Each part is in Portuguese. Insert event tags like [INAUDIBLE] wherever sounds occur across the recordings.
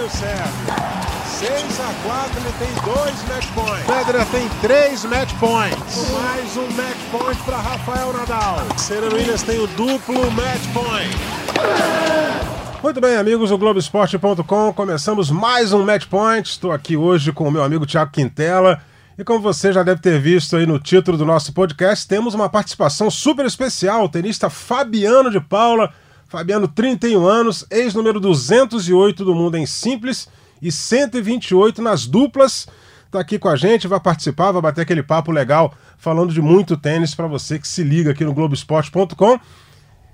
Fábio Sérgio. 6 a 4 ele tem dois match points. Federer tem três match points. Mais um match point para Rafael Nadal. Serena Williams tem o duplo match point. Muito bem, amigos do Globoesporte.com, começamos mais um Match Point. Estou aqui hoje com o meu amigo Tiago Quintela. E como você já deve ter visto aí no título do nosso podcast, temos uma participação super especial, o tenista Fabiano de Paula. Fabiano, 31 anos, ex-número 208 do mundo em simples e 128 nas duplas. Está aqui com a gente, vai participar, vai bater aquele papo legal falando de muito tênis para você que se liga aqui no Globoesporte.com.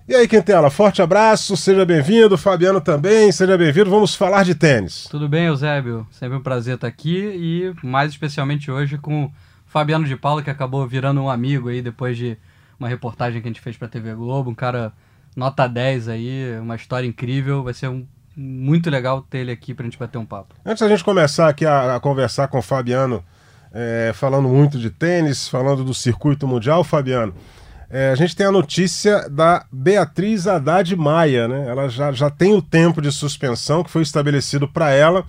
E aí, Quintela, forte abraço, seja bem-vindo, Fabiano também, seja bem-vindo. Vamos falar de tênis. Tudo bem, Eusébio? Sempre um prazer estar aqui e mais especialmente hoje com o Fabiano de Paula, que acabou virando um amigo aí depois de uma reportagem que a gente fez para a TV Globo, um cara nota 10 aí, uma história incrível, vai ser um muito legal ter ele aqui para a gente bater um papo. Antes da gente começar aqui a, a conversar com o Fabiano, é, falando muito de tênis, falando do circuito mundial, Fabiano, é, a gente tem a notícia da Beatriz Haddad Maia, né? Ela já, já tem o tempo de suspensão que foi estabelecido para ela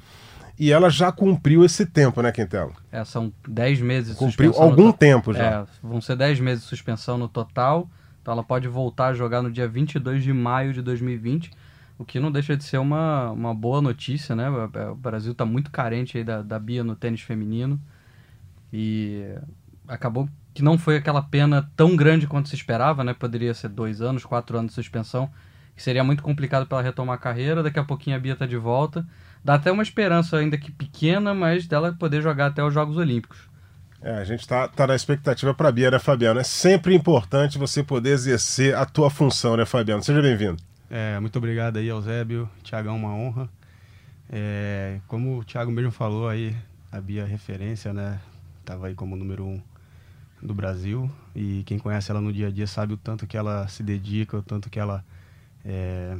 e ela já cumpriu esse tempo, né, Quintela? É, são 10 meses de cumpriu suspensão. Cumpriu algum tempo já. É, vão ser 10 meses de suspensão no total. Então ela pode voltar a jogar no dia 22 de maio de 2020 o que não deixa de ser uma, uma boa notícia, né? O Brasil está muito carente da, da Bia no tênis feminino e acabou que não foi aquela pena tão grande quanto se esperava, né? Poderia ser dois anos, quatro anos de suspensão, que seria muito complicado para ela retomar a carreira. Daqui a pouquinho a Bia está de volta. Dá até uma esperança ainda que pequena, mas dela poder jogar até os Jogos Olímpicos. É, a gente está tá na expectativa para a Bia, né, Fabiano? É sempre importante você poder exercer a tua função, né, Fabiano? Seja bem-vindo. É, muito obrigado aí, Eusébio. Tiagão, uma honra. É, como o Thiago mesmo falou aí, a Bia referência, né? Tava aí como número um do Brasil. E quem conhece ela no dia a dia sabe o tanto que ela se dedica, o tanto que ela é,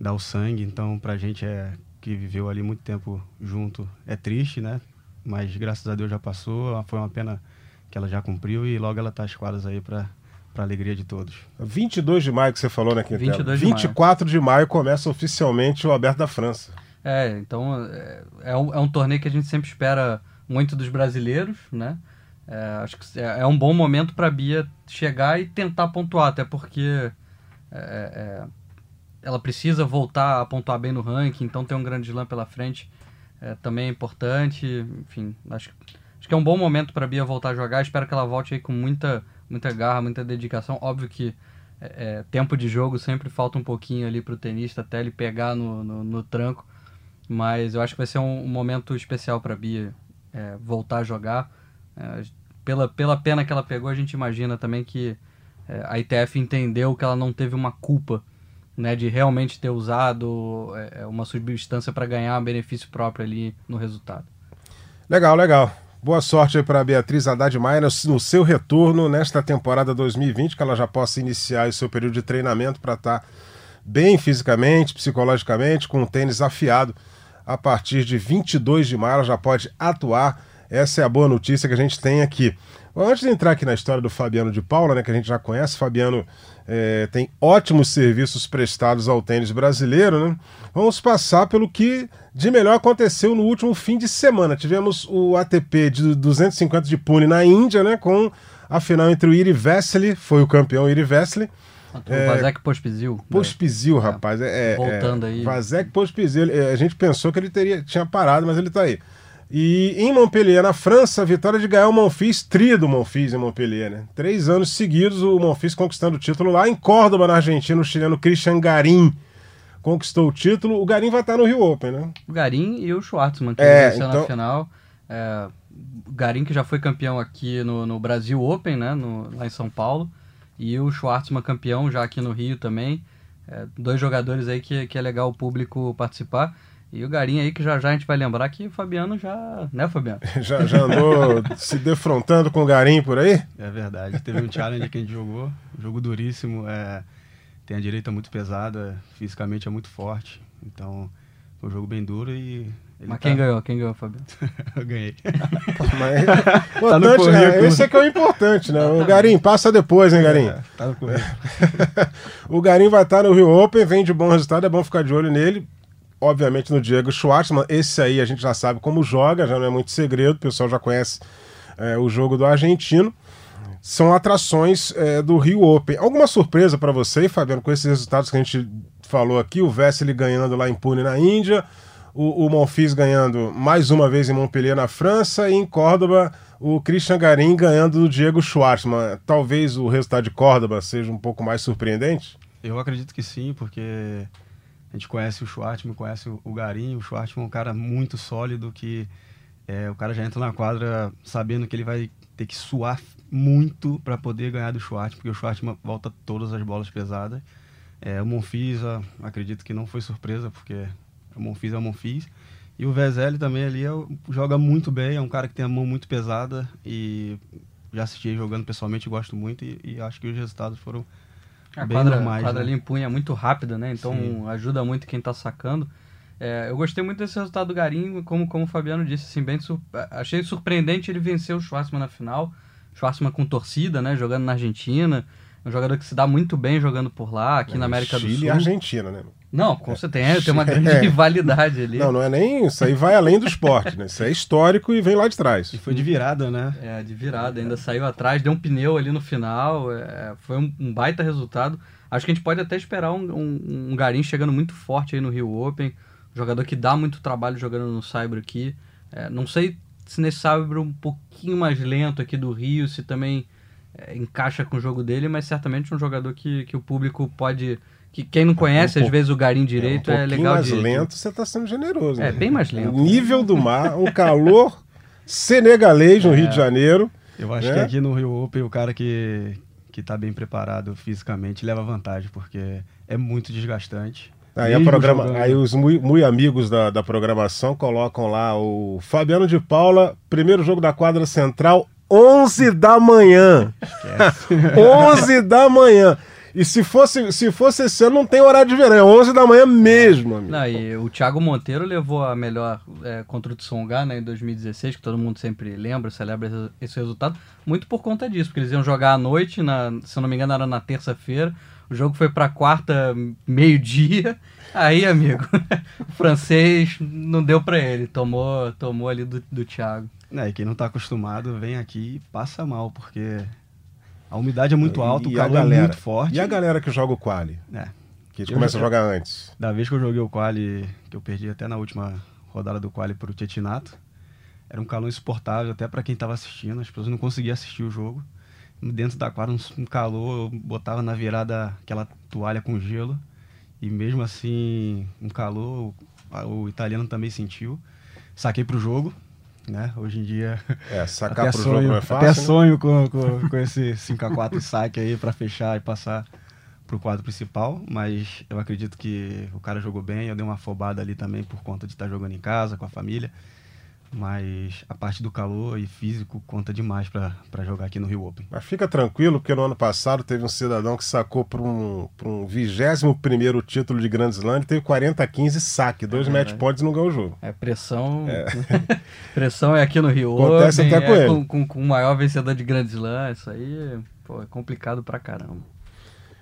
dá o sangue. Então, pra gente é, que viveu ali muito tempo junto, é triste, né? Mas graças a Deus já passou. Foi uma pena que ela já cumpriu e logo ela tá às quadras aí para para alegria de todos. 22 de maio que você falou, né, Quintela? 22 de 24 maio. de maio começa oficialmente o Aberto da França. É, então é, é, um, é um torneio que a gente sempre espera muito dos brasileiros, né? É, acho que é, é um bom momento para a Bia chegar e tentar pontuar, até porque é, é, ela precisa voltar a pontuar bem no ranking, então tem um grande slam pela frente é, também é importante. Enfim, acho, acho que é um bom momento para a Bia voltar a jogar. Espero que ela volte aí com muita muita garra, muita dedicação. Óbvio que é, é, tempo de jogo sempre falta um pouquinho ali para o tenista até ele pegar no, no, no, tranco, mas eu acho que vai ser um, um momento especial para a Bia é, voltar a jogar. É, pela, pela pena que ela pegou, a gente imagina também que é, a ITF entendeu que ela não teve uma culpa né, de realmente ter usado é, uma substância para ganhar um benefício próprio ali no resultado. Legal, legal. Boa sorte para a Beatriz Haddad Maia no seu retorno nesta temporada 2020, que ela já possa iniciar o seu período de treinamento para estar tá bem fisicamente, psicologicamente, com o tênis afiado. A partir de 22 de maio ela já pode atuar. Essa é a boa notícia que a gente tem aqui. Antes de entrar aqui na história do Fabiano de Paula, né, que a gente já conhece, Fabiano é, tem ótimos serviços prestados ao tênis brasileiro, né? Vamos passar pelo que de melhor aconteceu no último fim de semana. Tivemos o ATP de 250 de Pune na Índia, né? Com a final entre o Iri Vesely, foi o campeão Iri Vesely. O é, Vazek Pospisil. Pospisil, é. rapaz. É, é, Voltando aí. Vazek Pospisil. É, a gente pensou que ele teria, tinha parado, mas ele está aí. E em Montpellier, na França, a vitória de Gael Monfils, tri do Monfils em Montpellier, né? Três anos seguidos o Monfils conquistando o título lá em Córdoba, na Argentina, o chileno Christian Garim conquistou o título. O Garim vai estar no Rio Open, né? O Garim e o Schwartzman, que é, venceu então... na final. É, o Garim que já foi campeão aqui no, no Brasil Open, né? No, lá em São Paulo. E o Schwartzman campeão já aqui no Rio também. É, dois jogadores aí que, que é legal o público participar. E o Garim aí, que já já a gente vai lembrar que o Fabiano já. Né, Fabiano? [LAUGHS] já, já andou se defrontando com o Garim por aí? É verdade. Teve um challenge que a gente jogou, um jogo duríssimo. É, tem a direita muito pesada, fisicamente é muito forte. Então, foi um jogo bem duro e. Mas tá... quem ganhou? Quem ganhou, Fabiano? [LAUGHS] Eu ganhei. Mas, tá no é, esse é que é o importante, né? O Garim, passa depois, hein, Garim? É, tá no [LAUGHS] o Garim vai estar no Rio Open, vem de bom resultado, é bom ficar de olho nele obviamente, no Diego Schwartzman. Esse aí a gente já sabe como joga, já não é muito segredo, o pessoal já conhece é, o jogo do argentino. São atrações é, do Rio Open. Alguma surpresa para você, Fabiano, com esses resultados que a gente falou aqui? O Vesely ganhando lá em Pune, na Índia, o, o Monfils ganhando mais uma vez em Montpellier, na França, e em Córdoba, o Christian Garim ganhando do Diego Schwartzman. Talvez o resultado de Córdoba seja um pouco mais surpreendente? Eu acredito que sim, porque a gente conhece o Schwartzman, conhece o Garim. O Schwartzman é um cara muito sólido que é, o cara já entra na quadra sabendo que ele vai ter que suar muito para poder ganhar do Schwartzman, porque o Schwartzman volta todas as bolas pesadas. É, o Monfils, acredito que não foi surpresa, porque o Monfils é o Monfils. E o Vezeli também ali é, joga muito bem, é um cara que tem a mão muito pesada e já assisti jogando pessoalmente, gosto muito e, e acho que os resultados foram a bem quadra, normais. Quadra né? ali em punha é muito rápida, né? Então Sim. ajuda muito quem tá sacando. É, eu gostei muito desse resultado do Garim, como, como o Fabiano disse, assim, bem sur achei surpreendente ele vencer o Schwarzman na final. Schwarzman com torcida, né? Jogando na Argentina. Um jogador que se dá muito bem jogando por lá, aqui na América Chile do Sul. e Argentina, né? Não, com certeza, tem uma grande É. [LAUGHS] [LAUGHS] rivalidade ali. Não, não é nem. Isso aí vai além do esporte, né? Isso é histórico e vem lá de trás. E foi de virada, né? É, de virada, ainda saiu atrás, deu um pneu ali no final, é, foi um, um baita resultado. Acho que a gente pode até esperar um, um, um Garim chegando muito forte aí no Rio Open, jogador que dá muito trabalho jogando no Saibro aqui. É, não sei se nesse Saibro um pouquinho mais lento aqui do Rio, se também é, encaixa com o jogo dele, mas certamente um jogador que, que o público pode... Que quem não conhece, Um às vezes, o Garim direito um é, legal mais de... lento, você está sendo generoso. É, né? bem mais lento. O nível do mar, um calor senegalês no [LAUGHS] É. Rio de Janeiro. Eu acho né? que aqui no Rio Open o cara que, que tá bem preparado fisicamente leva vantagem, porque é muito desgastante. Aí, a programa, jogando- aí os muito, muito amigos da, da programação colocam lá o Fabiano de Paula, primeiro jogo da quadra central, 11 da manhã. 11 [LAUGHS] da manhã. E se fosse, se fosse esse ano, não tem horário de verão, é 11 da manhã mesmo, amigo. Não, e o Thiago Monteiro levou a melhor é, contra o Tsonga né, em 2016, que todo mundo sempre lembra, celebra esse, esse resultado, muito por conta disso, porque eles iam jogar à noite, na, se eu não me engano era na terça-feira, o jogo foi pra quarta, meio-dia, [LAUGHS] aí, amigo, [LAUGHS] o francês não deu pra ele, tomou, tomou ali do, do Thiago. É, e quem não tá acostumado vem aqui e passa mal, porque a umidade é muito alta, o E a calor é muito forte. E a galera que joga o quali? É, Que a gente Eu começa a jogar antes. Da vez que eu joguei o quali, que eu perdi até na última rodada do quali pro Tietinato, era um calor insuportável até para quem estava assistindo, as pessoas não conseguiam assistir o jogo. Dentro da quadra, um, calor, eu botava na virada aquela toalha com gelo, e mesmo assim, um calor, o, o italiano também sentiu. Saquei pro jogo, né? Hoje em dia, É, sacar até pro sonho, jogo é até fácil. né? sonho com, com, com esse 5x4 saque aí para fechar e passar pro quadro principal, mas eu acredito que o cara jogou bem, eu dei uma afobada ali também por conta de estar jogando em casa, com a família, mas a parte do calor e físico conta demais para jogar aqui no Rio Open. Mas fica tranquilo, porque no ano passado teve um cidadão que sacou para um, pra um 21 título de Grand Slam, ele teve 40 a 15 saque, dois É match points e não ganhou o jogo. É, pressão. [LAUGHS] pressão é aqui no Rio Acontece Open, até com é ele. com, com- com o maior vencedor de Grand Slam. Isso aí pô, é complicado pra caramba.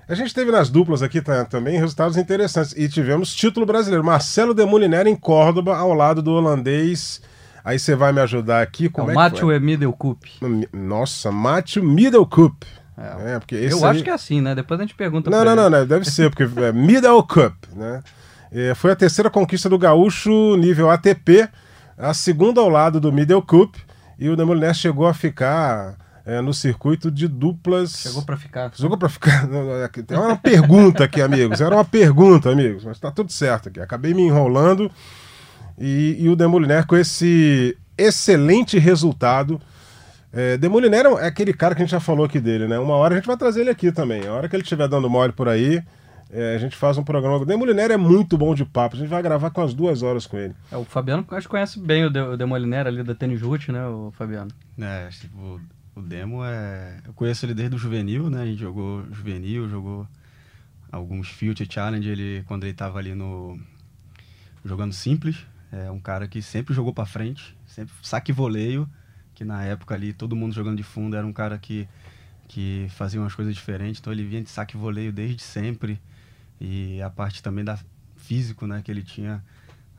A gente teve nas duplas aqui tá, também resultados interessantes. E tivemos título brasileiro. Marcelo de Molinera em Córdoba, ao lado do holandês. Aí você vai me ajudar aqui. É Como o é, Matthew Emidel Cup. foi? Nossa, Matthew Middlecup. É, É, porque esse Eu aí- acho que é assim, né? Depois a gente pergunta Não, não, não, não, deve ser, porque é Middle Cup, né? É, foi a terceira conquista do Gaúcho nível ATP, a segunda ao lado do Middle Cup, e o Demoliner chegou a ficar é, no circuito de duplas. Chegou pra ficar. Chegou pra ficar. [LAUGHS] aqui Tem uma pergunta aqui, amigos. Era uma pergunta, amigos, mas tá tudo certo aqui. Acabei me enrolando e, e o Demoliner com esse excelente resultado. É, Demoliner é aquele cara que a gente já falou aqui dele, né? Uma hora a gente vai trazer ele aqui também. A hora que ele estiver dando mole por aí, é, a gente faz um programa. O Demoliner é muito bom de papo. A gente vai gravar com as duas horas com ele. É, o Fabiano acho que conhece bem o, De, o Demoliner ali da Tênis Root, né, o Fabiano? É, tipo, o, o Demo é. Eu conheço ele desde o juvenil, né? A gente jogou juvenil, jogou alguns Future Challenge, ele, quando ele tava ali no. jogando simples. É um cara que sempre jogou pra frente, sempre saque voleio, que na época ali todo mundo jogando de fundo era um cara que, que fazia umas coisas diferentes, então ele vinha de saque voleio desde sempre. E a parte também da físico, né, que ele tinha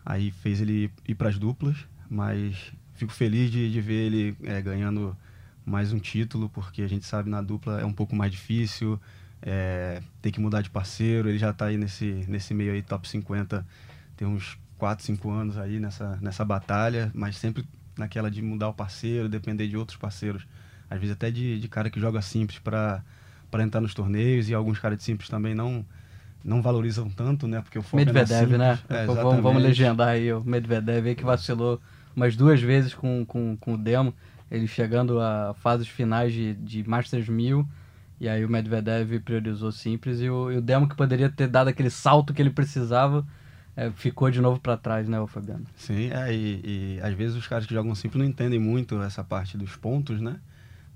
Aí fez ele ir para as duplas, mas fico feliz de, de ver ele é, ganhando mais um título, porque a gente sabe na dupla é um pouco mais difícil, é, tem que mudar de parceiro, ele já está aí nesse, nesse meio aí top 50, tem uns 4, 5 anos aí nessa, nessa batalha, mas sempre naquela de mudar o parceiro, depender de outros parceiros, às vezes até de, de cara que joga simples para entrar nos torneios e alguns caras de simples também não não valorizam tanto, né? Porque o foco Medvedev, é né? É, vamos, vamos legendar aí o Medvedev aí que vacilou umas duas vezes com, com, com o demo, ele chegando a fases finais de, de Masters 1000, e aí o Medvedev priorizou simples, e o, e o demo que poderia ter dado aquele salto que ele precisava, é, ficou de novo para trás, né, o Fabiano? Sim, é, e, e, às vezes os caras que jogam simples não entendem muito essa parte dos pontos, né?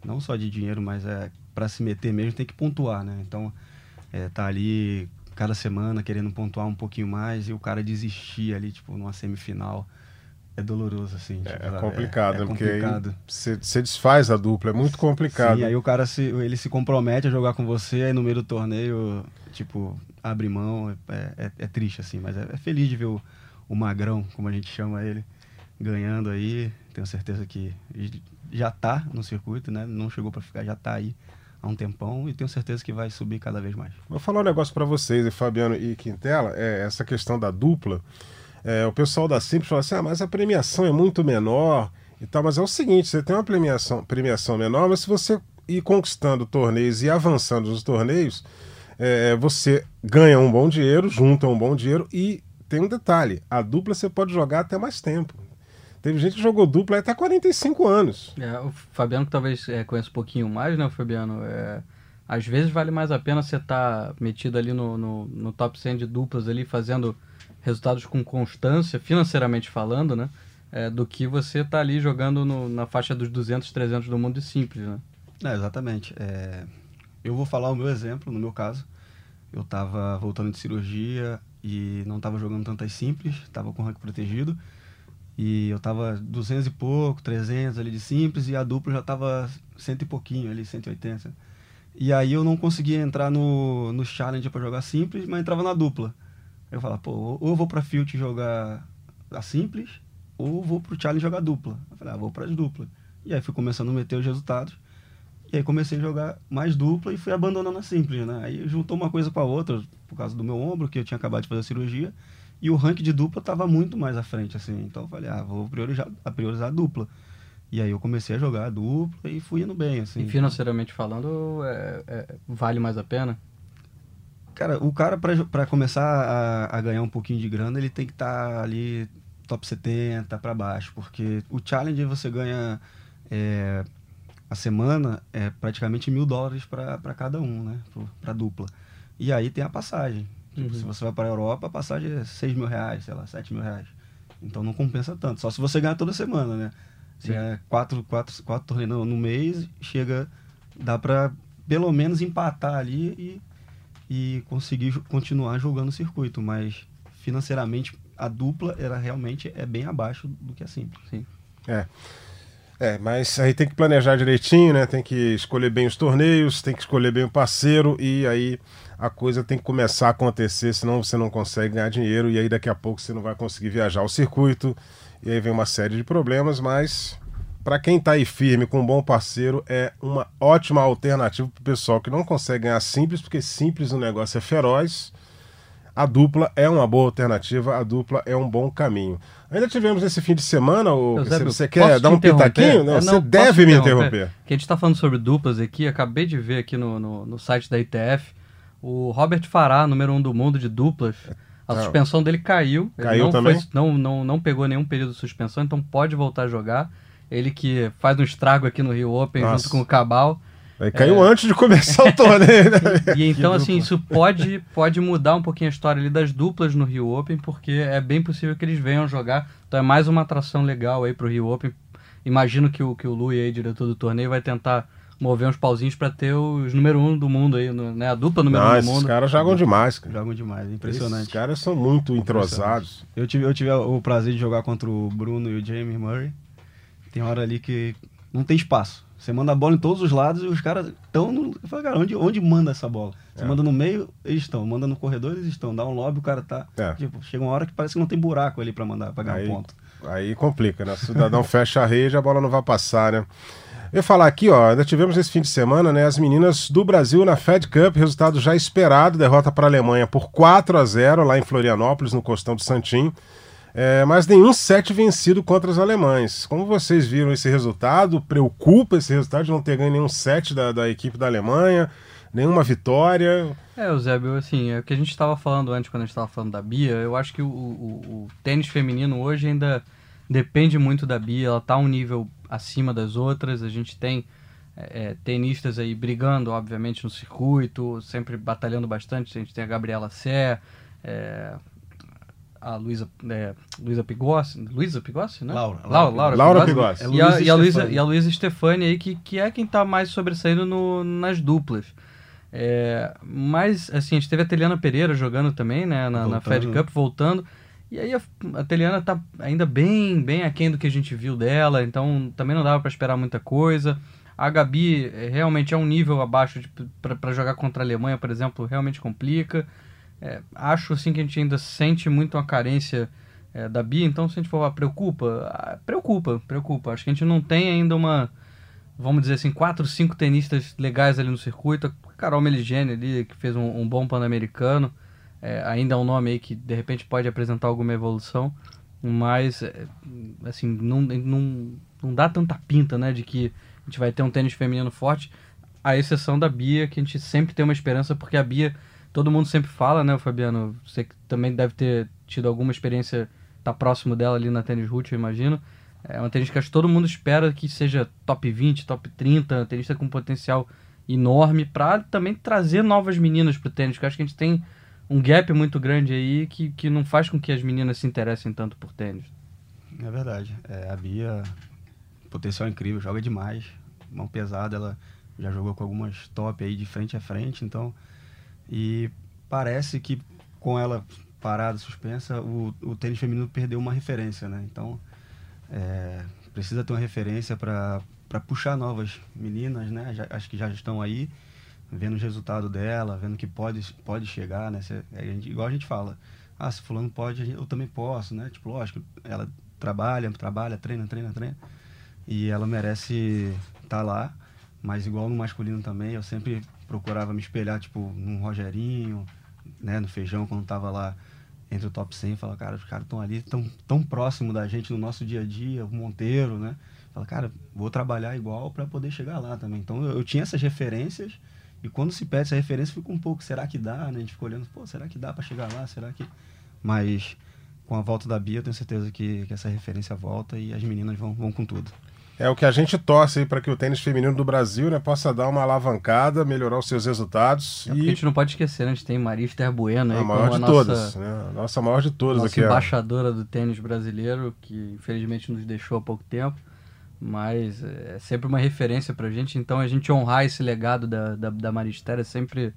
Não só de dinheiro, mas é para se meter mesmo tem que pontuar, né? Então, é, tá ali cada semana querendo pontuar um pouquinho mais e o cara desistir ali, tipo, numa semifinal. É doloroso, assim. É, tipo, é complicado, é, é Porque complicado. você desfaz a dupla, é muito complicado. Sim, aí o cara se, ele se compromete a jogar com você, aí no meio do torneio, tipo, abre mão. É, é, é triste, assim, mas é, é, feliz de ver o, o Magrão, como a gente chama ele, ganhando aí. Tenho certeza que já tá no circuito, né? Não chegou para ficar, já tá aí há um tempão e tenho certeza que vai subir cada vez mais. Vou falar um negócio para vocês, Fabiano e Quintela, é essa questão da dupla. É, o pessoal da Simples fala assim: ah, mas a premiação é muito menor e tal. Mas é o seguinte: você tem uma premiação, premiação menor, mas se você ir conquistando torneios e avançando nos torneios, é, você ganha um bom dinheiro, junta um bom dinheiro e tem um detalhe: a dupla você pode jogar até mais tempo. Teve gente que jogou dupla até 45 anos. É, o Fabiano talvez é, conheça um pouquinho mais, né, Fabiano? É, às vezes vale mais a pena você estar tá metido ali no, no, no, top 100 de duplas ali, fazendo resultados com constância, financeiramente falando, né? É, do que você tá ali jogando no, na faixa dos 200, 300 do mundo de simples, né? É, exatamente. É, eu vou falar o meu exemplo, no meu caso. Eu estava voltando de cirurgia e não estava jogando tantas simples, estava com rank protegido. E eu tava 200 e pouco, 300 ali de simples, e a dupla já tava cento e pouquinho ali, 180. E aí eu não conseguia entrar no, no challenge para jogar simples, mas entrava na dupla. Eu falava, pô, ou eu vou pra Field jogar a simples, ou vou pro challenge jogar dupla. Eu falei, ah, vou pras duplas. E aí fui começando a meter os resultados. E aí comecei a jogar mais dupla e fui abandonando a simples, né? Aí juntou uma coisa com a outra, por causa do meu ombro, que eu tinha acabado de fazer a cirurgia. E o ranking de dupla estava muito mais à frente, assim. Então eu falei, ah, vou priorizar a, priorizar a dupla. E aí eu comecei a jogar a dupla e fui indo bem, assim. E financeiramente falando, é, é, vale mais a pena? Cara, o cara, para começar a, a, ganhar um pouquinho de grana, ele tem que estar tá ali top 70 para baixo. Porque o challenge você ganha é, a semana é praticamente mil dólares para cada um, né? Para dupla. E aí tem a passagem. Tipo, uhum. se você vai para a Europa, a passagem é 6 mil reais, sei lá, 7 mil reais. Então não compensa tanto. Só se você ganhar toda semana, né? Se é quatro, quatro, quatro torneios no, no mês, chega, dá para pelo menos empatar ali e, e conseguir continuar jogando o circuito. Mas financeiramente a dupla era realmente é bem abaixo do que a simples. Sim. É. É, mas aí tem que planejar direitinho, né? Tem que escolher bem os torneios, tem que escolher bem o parceiro e aí a coisa tem que começar a acontecer, senão você não consegue ganhar dinheiro e aí daqui a pouco você não vai conseguir viajar ao circuito e aí vem uma série de problemas, mas para quem está aí firme com um bom parceiro é uma ótima alternativa para o pessoal que não consegue ganhar simples, porque simples o negócio é feroz a dupla é uma boa alternativa, a dupla é um bom caminho. Ainda tivemos esse fim de semana, o, você quer dar um pitaquinho? Não, é, não, você deve me interromper. Que a gente está falando sobre duplas aqui, acabei de ver aqui no, no, no, site da ITF, o Robert Farah, número um do mundo de duplas, a ah, suspensão dele caiu. Caiu não também? Foi, não, não, não pegou nenhum período de suspensão, então pode voltar a jogar. Ele que faz um estrago aqui no Rio Open Nossa. junto com o Cabal. Aí caiu é... antes de começar o torneio, né? [LAUGHS] E, então, assim, isso pode, pode mudar um pouquinho a história ali das duplas no Rio Open, porque é bem possível que eles venham jogar. Então é mais uma atração legal aí pro Rio Open. Imagino que o, que o Lui, aí, diretor do torneio, vai tentar mover uns pauzinhos para ter os número um do mundo aí, né? A dupla número Não, um do mundo. Os caras jogam demais, cara. Jogam demais, impressionante. Os caras são muito entrosados. Eu tive, eu tive o prazer de jogar contra o Bruno e o Jamie Murray. Tem hora ali que não tem espaço Você manda a bola em todos os lados e os caras estão no. Eu falo, cara, onde, onde manda essa bola? Você é. manda no meio, eles estão. Manda no corredor, eles estão. Dá um lobby, o cara tá. É. Tipo, chega uma hora que parece que não tem buraco ali para mandar, pra ganhar um ponto. Aí complica, né? O cidadão [LAUGHS] fecha a rede, a bola não vai passar, né? Eu ia falar aqui, ó, ainda tivemos esse fim de semana, né, as meninas do Brasil na Fed Cup, resultado já esperado, derrota para a Alemanha por 4 a 0 lá em Florianópolis, no Costão do Santim. É, mas nenhum set vencido contra os alemães. Como vocês viram esse resultado? Preocupa esse resultado de não ter ganho nenhum set da, da equipe da Alemanha, nenhuma vitória? É, Eusébio, assim, é o que a gente estava falando antes, quando a gente estava falando da Bia, eu acho que o, o, o, tênis feminino hoje ainda depende muito da Bia, ela está um nível acima das outras, a gente tem é, é, tenistas aí brigando, obviamente, no circuito, sempre batalhando bastante, a gente tem a Gabriela Sé, é, a Luísa é, Luísa Pigossi, Luísa Pigossi, né? Laura. Laura, Laura, Laura Pigossi. É e, a, e, a Luísa, e a Luísa Stefani aí, que, que é quem está mais sobressaindo no, nas duplas. É, mas, assim, a gente teve a Teliana Pereira jogando também, né, na, na Fed Cup, voltando. E aí a, a Teliana tá ainda bem, bem aquém do que a gente viu dela, então também não dava para esperar muita coisa. A Gabi é, realmente é um nível abaixo para jogar contra a Alemanha, por exemplo, realmente complica. É, acho assim que a gente ainda sente muito uma carência é, da Bia, então se a gente for preocupa, ah, preocupa, preocupa. Acho que a gente não tem ainda uma, vamos dizer assim, quatro, cinco tenistas legais ali no circuito. A Carol Meligeni ali, que fez um, um bom pan-americano, é, ainda é um nome aí que de repente pode apresentar alguma evolução, mas é, assim, não, não, não dá tanta pinta, né, de que a gente vai ter um tênis feminino forte, à exceção da Bia, que a gente sempre tem uma esperança, porque a Bia todo mundo sempre fala, né, Fabiano? Você também deve ter tido alguma experiência, tá próximo dela ali na tênis root, eu imagino. É uma tenista que todo mundo espera que seja top 20, top 30, tenista com potencial enorme para também trazer novas meninas pro tênis, que eu acho que a gente tem um gap muito grande aí que, que não faz com que as meninas se interessem tanto por tênis. É verdade. É, a Bia, potencial incrível, joga demais, mão pesada, ela já jogou com algumas top aí de frente a frente, então e parece que com ela parada, suspensa, o, o tênis feminino perdeu uma referência, né? Então, é, precisa ter uma referência para puxar novas meninas, né? Já, acho que já estão aí, vendo os resultados dela, vendo que pode, pode chegar, né? Se, a gente, igual a gente fala, ah, se fulano pode, eu também posso, né? Tipo, lógico, ela trabalha, trabalha, treina, treina, treina, e ela merece estar tá lá, mas igual no masculino também, eu sempre procurava me espelhar, tipo, num Rogerinho, né, no Feijão, quando tava lá entre o top 100, fala, cara, os caras estão ali tão, tão próximo da gente no nosso dia a dia, o Monteiro, né? Fala, cara, vou trabalhar igual para poder chegar lá também. Então eu, eu, tinha essas referências e quando se pede essa referência fica um pouco, será que dá, né? A gente fica olhando, pô, será que dá para chegar lá? Será que. Mas com a volta da Bia, eu tenho certeza que, que essa referência volta e as meninas vão, vão com tudo. É o que a gente torce para que o tênis feminino do Brasil né, possa dar uma alavancada, melhorar os seus resultados. É e... A gente não pode esquecer, né? a gente tem Maria Esther Bueno a maior de a todas, nossa, né? a nossa maior de todas nossa aqui. embaixadora do tênis brasileiro, que infelizmente nos deixou há pouco tempo. Mas é sempre uma referência para a gente, então a gente honrar esse legado da, da, da Maria Esther é sempre.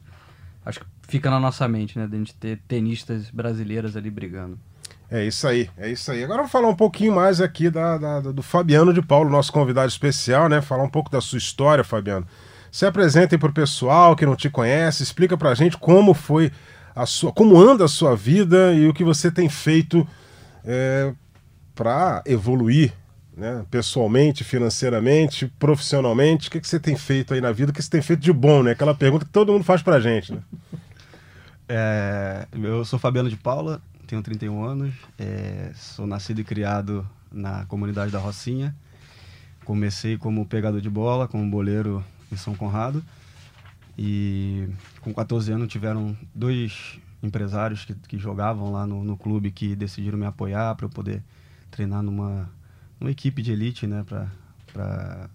Acho que fica na nossa mente, né? De a gente ter tenistas brasileiras ali brigando. É isso aí, é isso aí. Agora vamos falar um pouquinho mais aqui da, da, do Fabiano de Paulo, nosso convidado especial, né? Falar um pouco da sua história, Fabiano. Se apresentem para o pessoal que não te conhece, explica para a gente como foi a sua, como anda a sua vida e o que você tem feito é, para evoluir, né? Pessoalmente, financeiramente, profissionalmente, o que, que você tem feito aí na vida? O que você tem feito de bom, né? Aquela pergunta que todo mundo faz para a gente, né? É, eu sou Fabiano de Paula, tenho 31 anos, é, sou nascido e criado na comunidade da Rocinha. Comecei como pegador de bola, como boleiro em São Conrado. E com 14 anos tiveram dois empresários que, que jogavam lá no, no clube que decidiram me apoiar para eu poder treinar numa, numa equipe de elite, né, para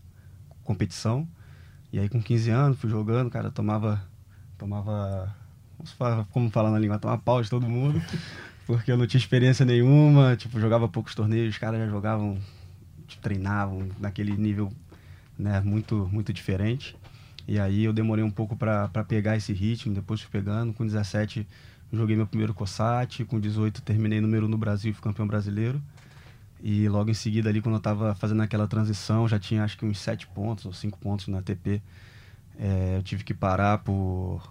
competição. E aí com 15 anos fui jogando, cara, tomava tomava como falar na língua, tomava pau de todo mundo. Porque eu não tinha experiência nenhuma, tipo, jogava poucos torneios, os caras já jogavam, tipo, treinavam naquele nível, né, muito, muito diferente. E aí eu demorei um pouco para pegar esse ritmo, depois fui pegando, com 17 joguei meu primeiro COSAT, com 18 terminei número no Brasil e fui campeão brasileiro. E logo em seguida ali, quando eu estava fazendo aquela transição, já tinha acho que uns sete pontos ou cinco pontos na TP. É, eu tive que parar por,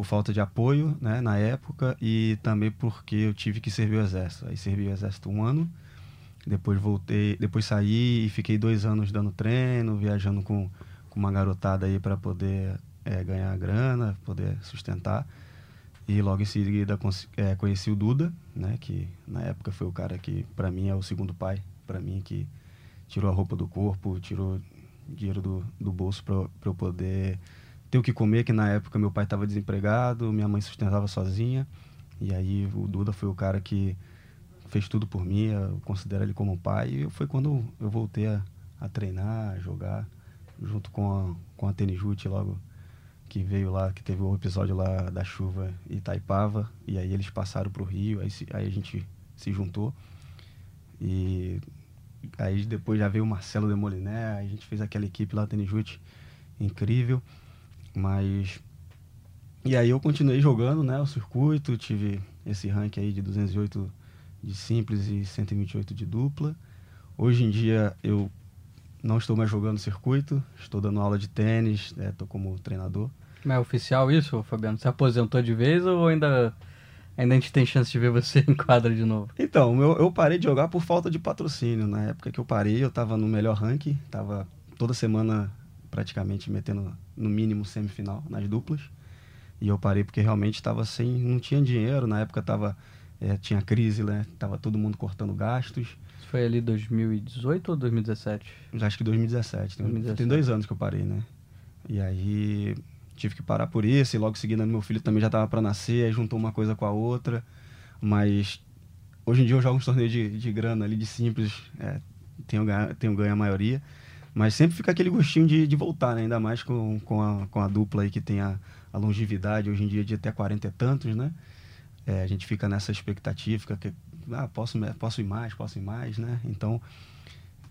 por falta de apoio né, na época e também porque eu tive que servir o exército. Aí servi o exército um ano, depois voltei, depois saí e fiquei dois anos dando treino, viajando com, com uma garotada aí para poder é, ganhar grana, poder sustentar. E logo em seguida é, conheci o Duda, né, que na época foi o cara que para mim é o segundo pai, para mim que tirou a roupa do corpo, tirou dinheiro do, do bolso para eu poder ter o que comer, que na época meu pai estava desempregado, minha mãe sustentava sozinha. E aí o Duda foi o cara que fez tudo por mim, eu considero ele como pai. E foi quando eu voltei a, a treinar, a jogar, junto com a, com a Tenijute logo que veio lá, que teve o episódio lá da chuva em Itaipava, e aí eles passaram para o Rio, aí, aí a gente se juntou. E aí depois já veio o Marcelo Demoliné, a gente fez aquela equipe lá, Tenijute, incrível. Mas. E aí eu continuei jogando, né? O circuito, tive esse rank aí de 208 de simples e 128 de dupla. Hoje em dia eu não estou mais jogando circuito, estou dando aula de tênis, estou né? como treinador. Mas é oficial isso, Fabiano? Você aposentou de vez ou ainda, ainda a gente tem chance de ver você [LAUGHS] em quadra de novo? Então, eu, eu parei de jogar por falta de patrocínio. Na época que eu parei, eu estava no melhor ranking, estava toda semana praticamente metendo no mínimo semifinal nas duplas. E eu parei porque realmente estava sem, não tinha dinheiro, na época tava, é, tinha crise, né? Tava todo mundo cortando gastos. Foi ali 2018 ou 2017? Acho que 2017. 2017. Tem dois anos que eu parei, né? E aí tive que parar por isso, e logo seguindo meu filho também já estava para nascer, aí juntou uma coisa com a outra. Mas hoje em dia eu jogo uns torneios de, de grana ali, de simples, é, tenho, tenho ganho a maioria. Mas sempre fica aquele gostinho de, de voltar, né? ainda mais com, com, a, com a dupla aí que tem a, a longevidade hoje em dia de até 40 e tantos, né? É, a gente fica nessa expectativa que ah, posso, posso ir mais, posso ir mais, né? Então,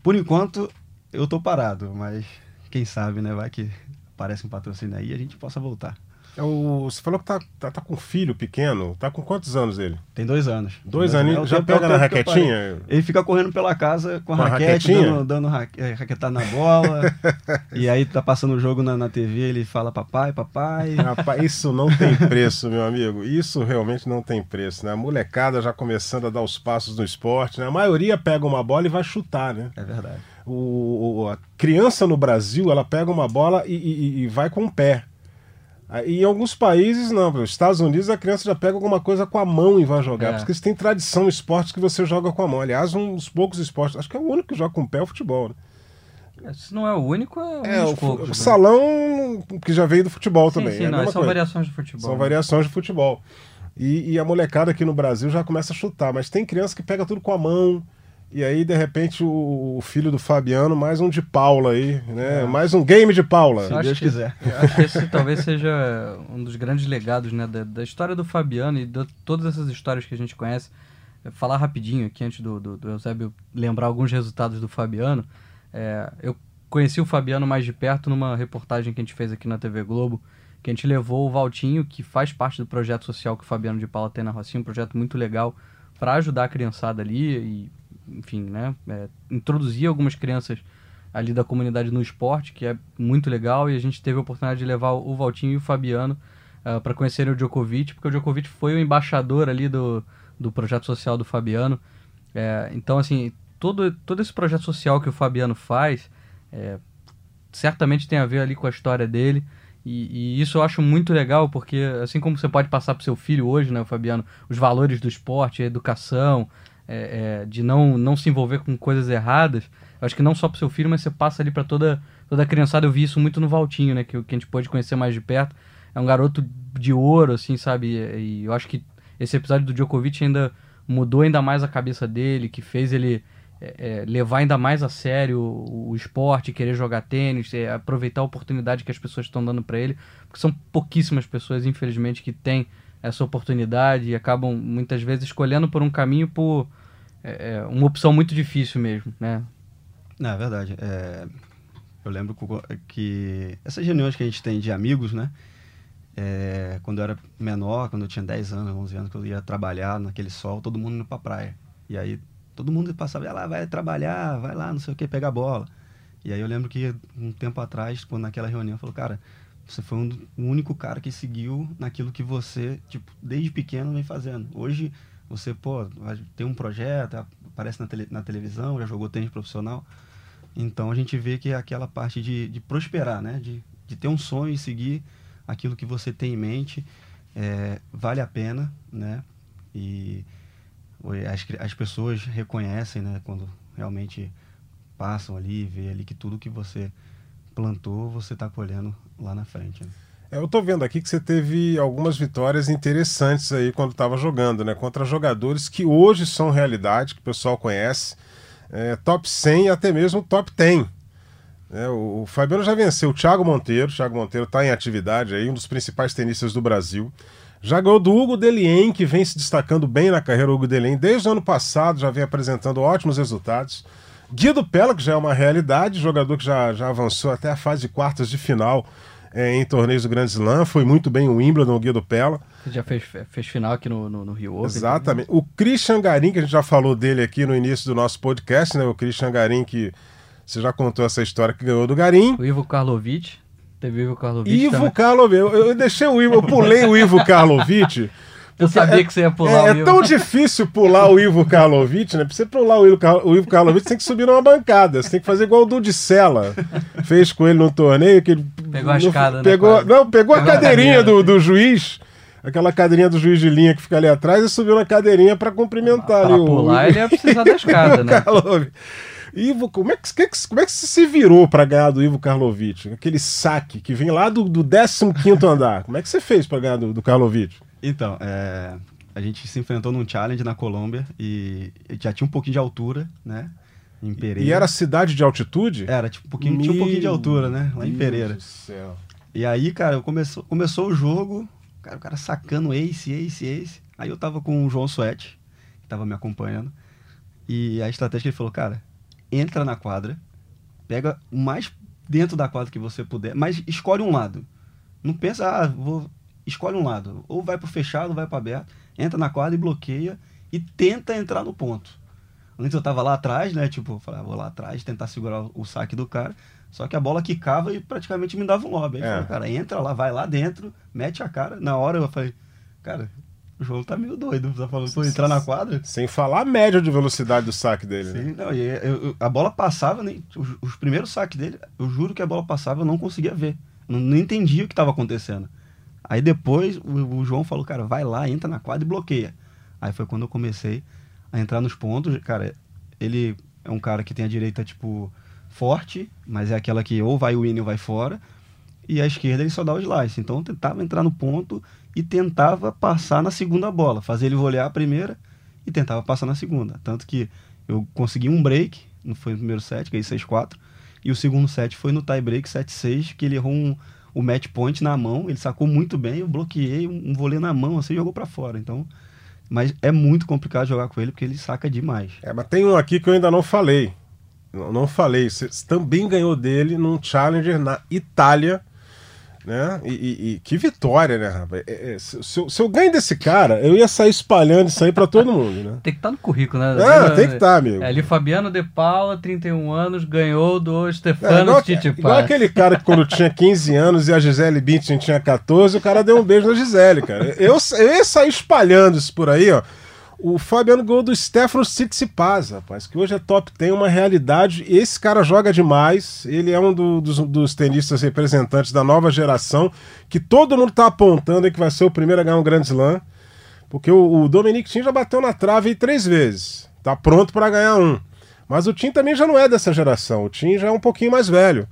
por enquanto, eu tô parado, mas quem sabe, né? Vai que aparece um patrocínio aí e a gente possa voltar. É o, você falou que tá, tá, tá, com um filho pequeno. Tá com quantos anos ele? Tem dois anos. Dois, anos. É já pega na raquetinha? Ele fica correndo pela casa com a, com raquete, a dando, dando é, raquetada na bola. [LAUGHS] e aí tá passando o jogo na, na TV, ele fala papai, papai. Rapaz, isso não tem preço, meu amigo. Isso realmente não tem preço, né? A molecada já começando a dar os passos no esporte, né? A maioria pega uma bola e vai chutar, né? É verdade. O, a criança no Brasil, ela pega uma bola e, e, e vai com o pé. E em alguns países, não. Nos Estados Unidos, a criança já pega alguma coisa com a mão e vai jogar. É. Porque eles têm tradição em esportes que você joga com a mão. Aliás, um dos poucos esportes, acho que é o único que joga com o pé é o futebol, né? É, se não é o único, é, um é o, poucos, o né? salão que já veio do futebol sim, também. Sim, é não, são coisa. variações de futebol. São né? variações de futebol. E, e, a molecada aqui no Brasil já começa a chutar, mas tem criança que pega tudo com a mão. E aí, de repente, o, o, filho do Fabiano, mais um de Paula aí, né? É. Mais um game de Paula. Se Deus que, quiser. Acho que esse talvez seja um dos grandes legados né, da, da história do Fabiano e de todas essas histórias que a gente conhece. Falar rapidinho aqui, antes do, do, do Eusébio lembrar alguns resultados do Fabiano. É, eu conheci o Fabiano mais de perto numa reportagem que a gente fez aqui na TV Globo, que a gente levou o Valtinho, que faz parte do projeto social que o Fabiano de Paula tem na Rocinha, um projeto muito legal para ajudar a criançada ali e enfim, né, é, introduzir algumas crianças ali da comunidade no esporte, que é muito legal, e a gente teve a oportunidade de levar o Valtinho e o Fabiano uh, ah, para conhecerem o Djokovic, porque o Djokovic foi o embaixador ali do, do projeto social do Fabiano. É, então, assim, todo, todo esse projeto social que o Fabiano faz é, certamente tem a ver ali com a história dele. E, e, isso eu acho muito legal, porque assim como você pode passar para seu filho hoje, né, Fabiano, os valores do esporte, a educação, é, é, de não, não se envolver com coisas erradas, eu acho que não só para seu filho, mas você passa ali para toda, toda a criançada. Eu vi isso muito no Valtinho, né? Que, que a gente pôde conhecer mais de perto. É um garoto de ouro, assim, sabe? E eu acho que esse episódio do Djokovic ainda mudou ainda mais a cabeça dele, que fez ele é, é, levar ainda mais a sério o, o esporte, querer jogar tênis, é, aproveitar a oportunidade que as pessoas estão dando para ele, porque são pouquíssimas pessoas, infelizmente, que têm essa oportunidade e acabam muitas vezes escolhendo por um caminho por é, é, uma opção muito difícil mesmo, né? É verdade. É, eu lembro que essas reuniões que a gente tem de amigos, né? É, quando eu era menor, quando eu tinha 10 anos, 11 anos, que eu ia trabalhar naquele sol, todo mundo indo pra praia. E aí todo mundo passava, vai lá, vai trabalhar, vai lá, não sei o que, pegar bola. E aí eu lembro que um tempo atrás, quando naquela reunião, falou, cara, você foi um, o único cara que seguiu naquilo que você, tipo, desde pequeno vem fazendo. Hoje você, pô, tem um projeto, aparece na, tele, na televisão, já jogou tênis profissional. Então a gente vê que é aquela parte de, de prosperar, né? De, de ter um sonho e seguir aquilo que você tem em mente, é, vale a pena, né? E as, as pessoas reconhecem, né? Quando realmente passam ali e vê ali que tudo que você plantou, você está colhendo lá na frente. Né? Eu estou vendo aqui que você teve algumas vitórias interessantes aí quando estava jogando, né? Contra jogadores que hoje são realidade, que o pessoal conhece. É, top 100 e até mesmo top 10. É, o, o, Fabiano já venceu o Thiago Monteiro. O Thiago Monteiro está em atividade aí, um dos principais tenistas do Brasil. Já ganhou do Hugo Delien, que vem se destacando bem na carreira. O Hugo Delien, desde o ano passado, já vem apresentando ótimos resultados. Guido Pella, que já é uma realidade, jogador que já, já avançou até a fase de quartas de final é, em torneios do Grand Slam, foi muito bem o Wimbledon, o Guido Pella. Já fez, fez final aqui no, no, no Rio Open. Exatamente. Né? O Christian Garim, que a gente já falou dele aqui no início do nosso podcast, né? O Christian Garim, que você já contou essa história que ganhou do Garim. O Ivo Karlovic. Teve o Ivo Karlovic. Ivo Karlovic. Eu, eu, deixei o Ivo, eu pulei o Ivo Karlovic. [LAUGHS] Eu sabia é, que você ia pular é, o Ivo. É tão difícil pular o Ivo Karlovic, né? Pra você pular o Ivo, o Ivo Karlovic, você tem que subir numa bancada. Você tem que fazer igual o Dudicella fez com ele no torneio. Que pegou a escada, né? Pegou, não, pegou, a cadeirinha do, do juiz aquela cadeirinha do juiz de linha que fica ali atrás e subiu na cadeirinha para cumprimentar pra ali pular, o... ele ia precisar da escada, né? [LAUGHS] Ivo, como é que, como é que você se virou para ganhar do Ivo Karlovic? Aquele saque que vem lá do, do 15 andar. Como é que você fez para ganhar do, do Karlovic? Então, é, a gente se enfrentou num challenge na Colômbia e já tinha um pouquinho de altura, né? Em Pereira. E era cidade de altitude? Era, tipo, um pouquinho, tinha um pouquinho de altura, né? Lá em Pereira. Deus do céu. E aí, cara, começou, começou o jogo, cara, o cara sacando ace, ace, ace. Aí eu tava com o João Suete, que tava me acompanhando. E a estratégia que ele falou, cara, entra na quadra, pega o mais dentro da quadra que você puder, mas escolhe um lado. Não pensa, ah, vou escolhe um lado. Ou vai para o fechado, ou vai para aberto. Entra na quadra e bloqueia e tenta entrar no ponto. Antes eu tava lá atrás, né? Tipo, eu falei, ah, vou lá atrás, tentar segurar o saque do cara. Só que a bola quicava e praticamente me dava um lobby. Aí é. falei, cara, entra lá, vai lá dentro, mete a cara. Na hora eu falei, cara, o jogo tá meio doido. Tá falando, pô, entrar na quadra. Sem falar a média de velocidade do saque dele, Sim, né? não, e eu, eu, a bola passava, nem, os, os, primeiros saques dele, eu juro que a bola passava, eu não conseguia ver. Não, não entendia o que estava acontecendo. Aí depois o, o, João falou, cara, vai lá, entra na quadra e bloqueia. Aí foi quando eu comecei a entrar nos pontos. Cara, ele é um cara que tem a direita, tipo, forte, mas é aquela que ou vai o in ou vai fora. E a esquerda ele só dá o slice. Então eu tentava entrar no ponto e tentava passar na segunda bola. Fazer ele volear a primeira e tentava passar na segunda. Tanto que eu consegui um break, não foi no primeiro set, ganhei 6-4. E o segundo set foi no tie break 7-6, que ele errou um o match point na mão, ele sacou muito bem, eu bloqueei um, um vôlei na mão, assim, jogou para fora. Então, mas é muito complicado jogar com ele porque ele saca demais. É, mas tem um aqui que eu ainda não falei. Não, não falei. Você também ganhou dele num Challenger na Itália né? E, e, e, que vitória, né, rapaz? É, é, se, se, eu ganho desse cara, eu ia sair espalhando isso aí pra todo mundo, né? Tem que estar tá no currículo, né? Ah, tem que estar, tá, amigo. É, ali Fabiano De Paula, 31 anos, ganhou do Stefano é, igual, igual aquele cara que quando tinha 15 anos e a Gisele Bündchen tinha 14, o cara deu um beijo na Gisele, cara. Eu, eu ia sair espalhando isso por aí, ó. O Fabiano ganhou do Stefano Tsitsipas, rapaz, que hoje é top, tem uma realidade. Esse cara joga demais. Ele é um do, dos, dos, tenistas representantes da nova geração, que todo mundo tá apontando que vai ser o primeiro a ganhar um Grand Slam. Porque o, o Dominic Thiem já bateu na trave três vezes. Tá pronto para ganhar um. Mas o Tim também já não é dessa geração. O Tim já é um pouquinho mais velho.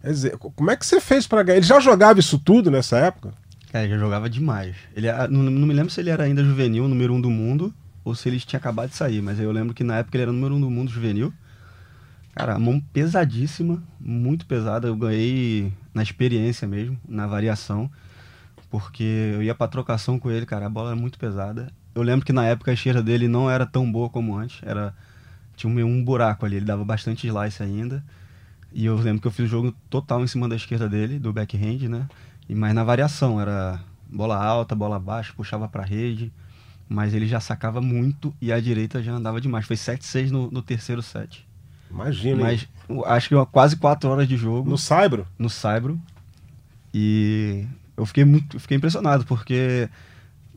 Quer dizer, como é que você fez para ganhar? Ele já jogava isso tudo nessa época? É, já jogava demais. Ele não, não me lembro se ele era ainda juvenil, número um do mundo ou se ele tinha acabado de sair. Mas eu lembro que na época ele era número um do mundo juvenil. Cara, mão pesadíssima, muito pesada. Eu ganhei na experiência mesmo, na variação. Porque eu ia pra trocação com ele, cara, a bola era muito pesada. Eu lembro que na época a esquerda dele não era tão boa como antes. Era tinha um, um buraco ali, ele dava bastante slice ainda. E eu lembro que eu fiz o jogo total em cima da esquerda dele, do backhand, né? E mais na variação, era bola alta, bola baixa, puxava pra rede mas ele já sacava muito e a direita já andava demais. Foi 7-6 no, no, terceiro set. Imagina. Mas acho que quase 4 horas de jogo. No Saibro? No Saibro. E eu fiquei muito, fiquei impressionado, porque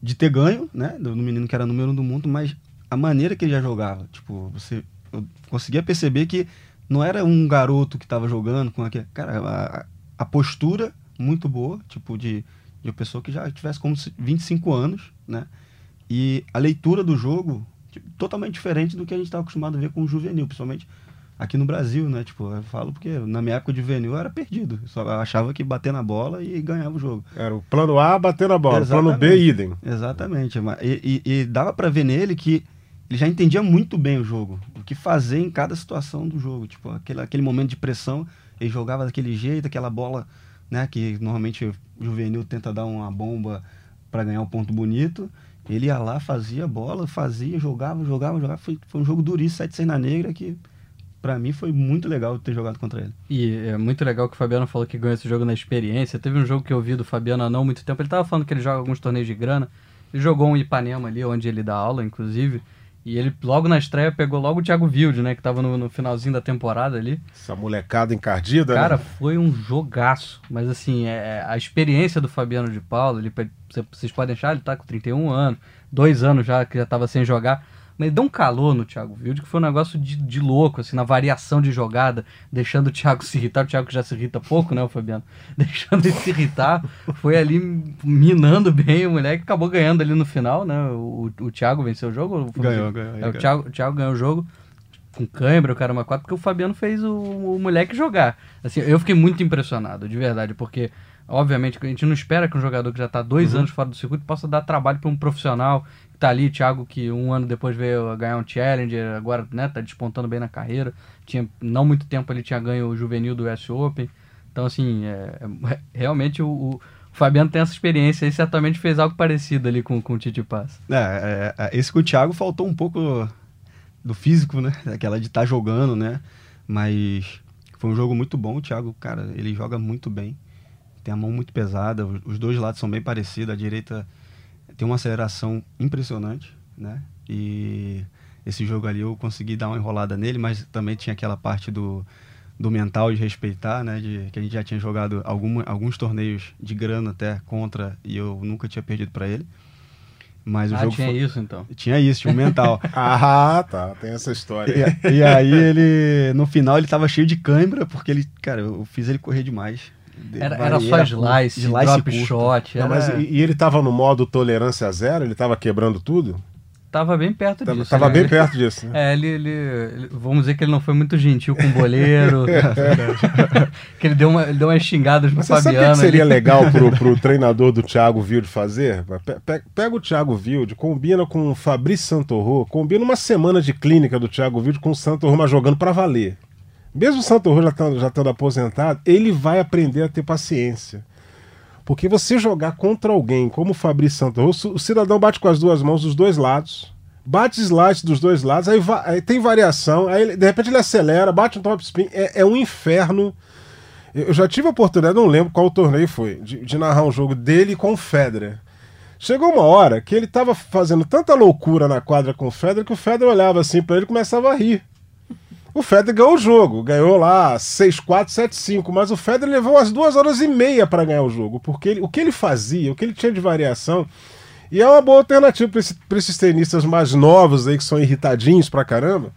de ter ganho, né, do, do menino que era número um do mundo, mas a maneira que ele já jogava, tipo, você eu conseguia perceber que não era um garoto que estava jogando com aquele, cara, a, a, postura muito boa, tipo de, de uma pessoa que já tivesse como 25 anos, né? E a leitura do jogo tipo, totalmente diferente do que a gente estava acostumado a ver com o juvenil, principalmente aqui no Brasil, né? Tipo, eu falo porque na minha época de juvenil eu era perdido. Eu só achava que bater na bola e ganhava o jogo. Era o plano A, bater na bola. Exatamente. Plano B, idem. Exatamente. E, e, e dava para ver nele que ele já entendia muito bem o jogo. O que fazer em cada situação do jogo. Tipo, aquele, aquele momento de pressão, ele jogava daquele jeito, aquela bola, né? Que normalmente o juvenil tenta dar uma bomba para ganhar um ponto bonito. Ele ia lá, fazia bola, fazia, jogava, jogava, jogava. Foi, foi um jogo duríssimo, 7-6 na negra, que para mim foi muito legal ter jogado contra ele. E é muito legal que o Fabiano falou que ganhou esse jogo na experiência. Teve um jogo que eu vi do Fabiano há não muito tempo. Ele tava falando que ele joga alguns torneios de grana. Ele jogou um Ipanema ali, onde ele dá aula, inclusive. E ele, logo na estreia, pegou logo o Thiago Wilde, né? Que tava no, no finalzinho da temporada ali. Essa molecada encardida, Cara, né? foi um jogaço. Mas, assim, é, a experiência do Fabiano de Paulo, ele, vocês podem achar, ele tá com 31 anos, dois anos já que já tava sem jogar. Mas ele deu um calor no Thiago Wilde, que foi um negócio de, de louco, assim, na variação de jogada, deixando o Thiago se irritar. O Thiago já se irrita pouco, né, o Fabiano? [LAUGHS] Deixando ele se irritar. Foi ali minando bem o moleque, acabou ganhando ali no final, né? O, o Thiago venceu o jogo? Ganhou, ganhou. É, o, Thiago, o Thiago ganhou o jogo com câimbra, o cara uma quatro, porque o Fabiano fez o, o moleque jogar. Assim, eu fiquei muito impressionado, de verdade, porque obviamente a gente não espera que um jogador que já está dois uhum. anos fora do circuito possa dar trabalho para um profissional tá ali, Thiago, que um ano depois veio ganhar um Challenger, agora né, tá despontando bem na carreira. Tinha, não muito tempo ele tinha ganho o juvenil do US Open. Então, assim, é, é, realmente o, o, Fabiano tem essa experiência e certamente fez algo parecido ali com, com o Titi Paz. É, é, é, esse com o Thiago faltou um pouco do físico, né? Aquela de estar tá jogando, né? Mas foi um jogo muito bom. O Thiago, cara, ele joga muito bem. Tem a mão muito pesada. Os dois lados são bem parecidos. A direita tem uma aceleração impressionante, né? E esse jogo ali eu consegui dar uma enrolada nele, mas também tinha aquela parte do, do mental de respeitar, né? De, que a gente já tinha jogado alguma, alguns torneios de grana até contra e eu nunca tinha perdido para ele. Mas o ah, jogo tinha foi... isso então? Tinha isso, tinha um mental. [LAUGHS] ah, tá, tem essa história. E, e, aí ele, no final ele tava cheio de câimbra, porque ele, cara, eu fiz ele correr demais. Era, era só slice, slice drop curto. shot. Era... Não, mas e, e ele tava no modo tolerância zero? Ele tava quebrando tudo? Tava bem perto tava, disso. Tava né? bem perto disso. Né? [LAUGHS] É, ele, ele, ele, Vamos dizer que ele não foi muito gentil com o boleiro. [LAUGHS] [LAUGHS] que ele deu, uma, ele deu umas xingadas pro Fabiano. Sabe o que seria legal pro, pro treinador do Thiago Wilde fazer? Pega, pega o Thiago Wilde, combina com o Fabrício Santorro, combina uma semana de clínica do Thiago Wilde com o Santorro, mas jogando para valer. Mesmo o Santo estando, já estando aposentado, ele vai aprender a ter paciência. Porque você jogar contra alguém como o Fabrício Santos, o cidadão bate com as duas mãos dos dois lados, bate slide dos dois lados, aí, aí tem variação, aí de repente ele acelera, bate um top spin, é, é um inferno. Eu já tive a oportunidade, não lembro qual torneio foi, de, de narrar um jogo dele com o Federer. Chegou uma hora que ele estava fazendo tanta loucura na quadra com o Federer que o Federer olhava assim para ele e começava a rir. O Federer ganhou o jogo, ganhou lá 6-4, 7-5, mas o Federer levou as duas horas e meia para ganhar o jogo, porque ele, o que ele fazia, o que ele tinha de variação, e é uma boa alternativa para esse, esses tenistas mais novos aí que são irritadinhos pra caramba,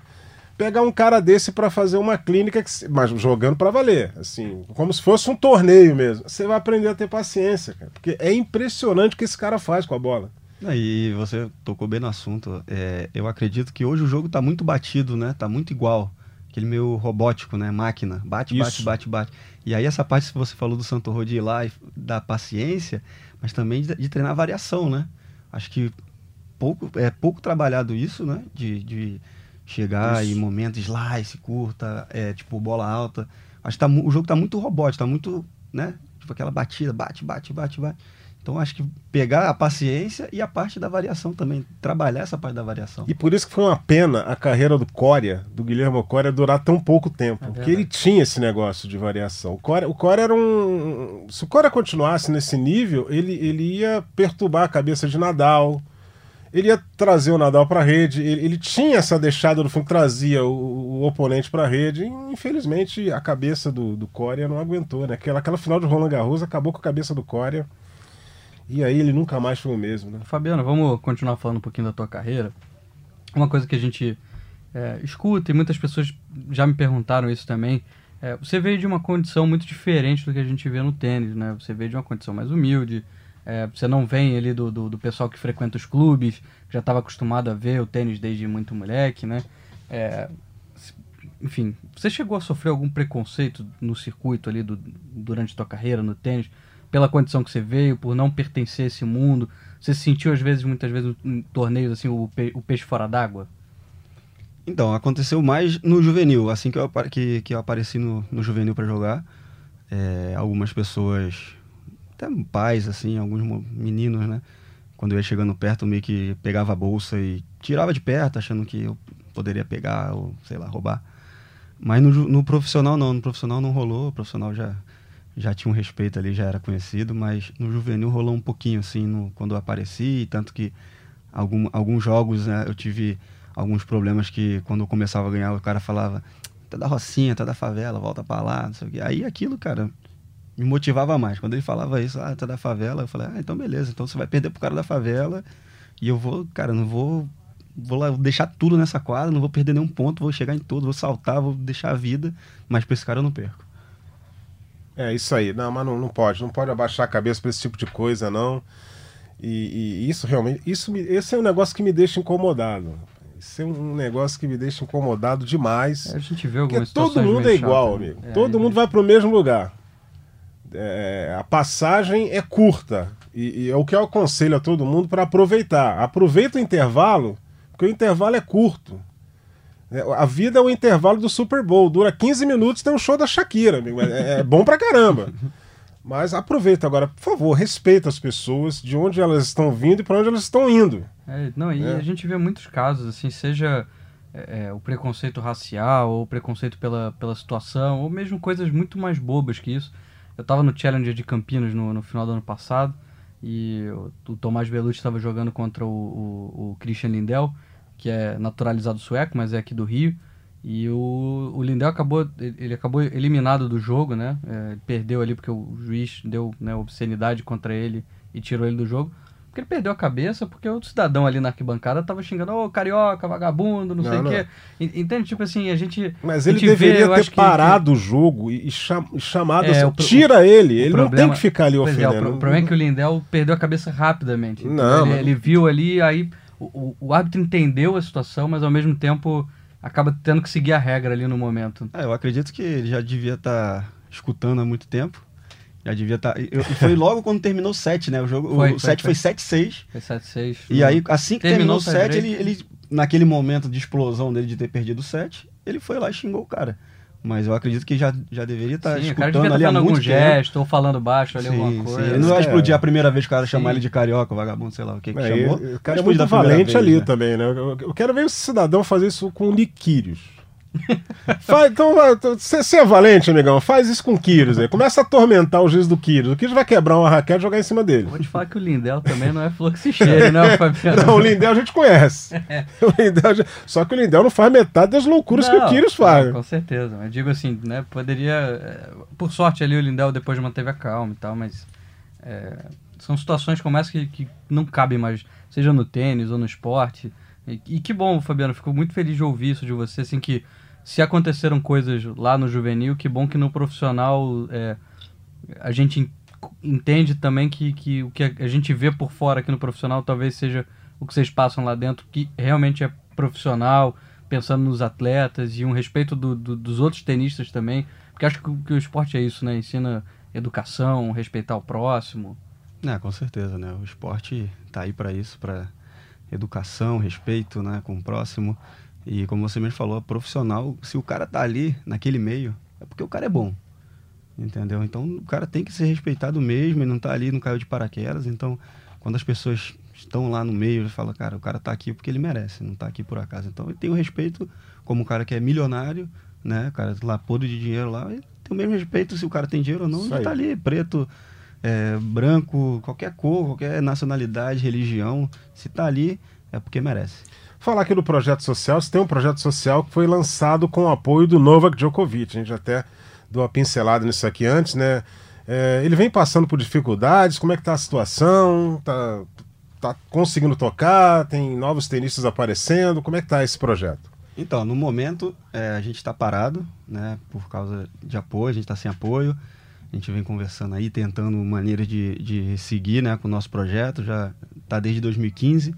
pegar um cara desse para fazer uma clínica, que, mas jogando para valer, assim, como se fosse um torneio mesmo. Você vai aprender a ter paciência, cara, porque é impressionante o que esse cara faz com a bola. E você tocou bem no assunto. É, eu acredito que hoje o jogo está muito batido, né? Tá muito igual aquele meio robótico, né? Máquina. Bate, Isso. bate, bate, bate. E aí essa parte que você falou do Santo Rodi ir lá e da paciência, mas também de, de, treinar variação, né? Acho que pouco, é pouco trabalhado isso, né? De, de chegar isso. em momentos slice, curta, é, tipo bola alta. Acho que tá, o jogo tá muito robótico, tá muito, né? Tipo aquela batida, bate, bate, bate, bate. Então acho que pegar a paciência e a parte da variação também, trabalhar essa parte da variação. E por isso que foi uma pena a carreira do Coria, do Guilherme Coria, durar tão pouco tempo. É porque ele tinha esse negócio de variação. O Coria, o Coria era um. Se o Coria continuasse nesse nível, ele, ele ia perturbar a cabeça de Nadal, ele ia trazer o Nadal para a rede, ele, ele, tinha essa deixada do fundo, trazia o, o oponente para a rede, e infelizmente a cabeça do, do Coria não aguentou, né? Aquela, aquela final de Roland Garros acabou com a cabeça do Coria, e aí ele nunca mais foi o mesmo, né? Fabiano, vamos continuar falando um pouquinho da tua carreira. Uma coisa que a gente é, escuta, e muitas pessoas já me perguntaram isso também, é, você veio de uma condição muito diferente do que a gente vê no tênis, né? Você veio de uma condição mais humilde, é, você não vem ali do, do, do, pessoal que frequenta os clubes, já estava acostumado a ver o tênis desde muito moleque, né? É, enfim, você chegou a sofrer algum preconceito no circuito ali do, durante a tua carreira no tênis, pela condição que você veio, por não pertencer a esse mundo? Você se sentiu às vezes, muitas vezes, em torneios assim, o, pe o peixe fora d'água? Então, aconteceu mais no juvenil, assim que eu, que, que eu apareci no, no juvenil para jogar. É, algumas pessoas até pais, assim, alguns meninos, né? Quando eu ia chegando perto, meio que pegava a bolsa e tirava de perto, achando que eu poderia pegar ou, sei lá, roubar. Mas no, no profissional não, no profissional não rolou, o profissional já, já tinha um respeito ali, já era conhecido, mas no juvenil rolou um pouquinho, assim, no, quando eu apareci, tanto que algum, alguns jogos né, eu tive alguns problemas que quando eu começava a ganhar, o cara falava, tá da Rocinha, tá da favela, volta pra lá, não sei o quê. Aí aquilo, cara, me motivava mais. Quando ele falava isso, ah, tá da favela, eu falei, ah, então beleza, então você vai perder pro cara da favela e eu vou, cara, não vou vou lá deixar tudo nessa quadra, não vou perder nenhum ponto, vou chegar em tudo, vou saltar, vou deixar a vida, mas pra esse cara eu não perco. É isso aí, não, mas não, não pode, não pode abaixar a cabeça pra esse tipo de coisa, não. E, e isso realmente, isso me, esse é um negócio que me deixa incomodado. Isso é um negócio que me deixa incomodado demais. É, a gente vê algumas Porque todo mundo é igual, né? amigo. É, todo mundo vai pro mesmo lugar é, a passagem é curta. E, e, é o que eu aconselho a todo mundo para aproveitar. Aproveita o intervalo, porque o intervalo é curto. É, a vida é o intervalo do Super Bowl. Dura 15 minutos tem um show da Shakira, amigo. É, é bom pra caramba. Mas aproveita agora, por favor, respeita as pessoas, de onde elas estão vindo e para onde elas estão indo. É, não, e é. a gente vê muitos casos, assim, seja é, o preconceito racial, ou o preconceito pela, pela situação, ou mesmo coisas muito mais bobas que isso. Eu estava no Challenger de Campinas no, no final do ano passado e o, o Tomás Belucci estava jogando contra o, o, o, Christian Lindell, que é naturalizado sueco, mas é aqui do Rio. E o, o Lindell acabou, ele acabou eliminado do jogo, né? É, perdeu ali porque o juiz deu né, obscenidade contra ele e tirou ele do jogo. Porque ele perdeu a cabeça, porque outro cidadão ali na arquibancada tava xingando, ô, oh, carioca, vagabundo, não, não sei o quê. Entende? Tipo assim, a gente. Mas ele deveria vê, ter parado que... o jogo e, chamado é, assim, tira ele, ele problema... não tem que ficar ali ofendendo. É, o, problema é que o Lindel perdeu a cabeça rapidamente. Não, ele viu ali, aí o, o, árbitro entendeu a situação, mas ao mesmo tempo acaba tendo que seguir a regra ali no momento. É, eu acredito que ele já devia estar tá escutando há muito tempo já devia estar. Tá, e foi logo quando terminou o 7, né? O jogo foi, o 7 foi 7-6. Foi 7-6. E aí, assim que terminou, terminou o 7, ele, ele, naquele momento de explosão dele de ter perdido o 7, ele foi lá e xingou o cara. Mas eu acredito que já, já deveria estar sim, escutando o cara ali há muito algum tempo. gesto ou falando baixo ali sim, alguma coisa. Sim. Ele não vai explodir a primeira vez que o cara chamar ele de carioca, vagabundo, sei lá o que, que é, chamou. O cara é muito valente vez, ali né? também, né? Eu, quero ver esse cidadão fazer isso com o Niquírios. Faz, então, você é valente, amigão. Faz isso com o Kyrgios aí. Começa a atormentar o juiz do Kyrgios. O Kyrgios vai quebrar uma raquete e jogar em cima dele. Vou te falar que o Lindel também não é flor que se cheire, não, [LAUGHS] Fabiano. Não, o Lindel a gente conhece. [LAUGHS] É. Lindel, só que o Lindel não faz metade das loucuras não, que o Kyrgios faz. Não, com certeza. Eu digo assim, né? Poderia. É, por sorte ali o Lindel depois manteve a calma e tal, mas. É, são situações como essa que, que não cabem mais, seja no tênis ou no esporte. E, e que bom, Fabiano. Fico muito feliz de ouvir isso de você, assim, que se aconteceram coisas lá no juvenil, que bom que no profissional é, a gente entende também que, que o que a gente vê por fora aqui no profissional talvez seja o que vocês passam lá dentro, que realmente é profissional, pensando nos atletas e um respeito do, do, dos outros tenistas também, porque acho que, que, o esporte é isso, né? Ensina educação, respeitar o próximo. É, com certeza, né? O esporte tá aí para isso, para educação, respeito, né, com o próximo. E como você mesmo falou, profissional, se o cara tá ali naquele meio, é porque o cara é bom. Entendeu? Então o cara tem que ser respeitado mesmo, ele não tá ali, não caiu de paraquedas. Então, quando as pessoas estão lá no meio, fala, cara, o cara tá aqui porque ele merece, não tá aqui por acaso. Então ele tem o respeito como o cara que é milionário, né? O cara lá podre de dinheiro lá, ele tem o mesmo respeito se o cara tem dinheiro ou não, Isso ele tá ali, preto, é, branco, qualquer cor, qualquer nacionalidade, religião, se tá ali, é porque merece. Falar aqui do projeto social, você tem um projeto social que foi lançado com o apoio do Novak Djokovic. A gente até deu uma pincelada nisso aqui antes, né? É, ele vem passando por dificuldades, como é que tá a situação? Tá, tá conseguindo tocar? Tem novos tenistas aparecendo? Como é que tá esse projeto? Então, no momento, é, a gente está parado, né? Por causa de apoio, a gente está sem apoio. A gente vem conversando aí, tentando maneiras de, de seguir né, com o nosso projeto. Já está desde 2015,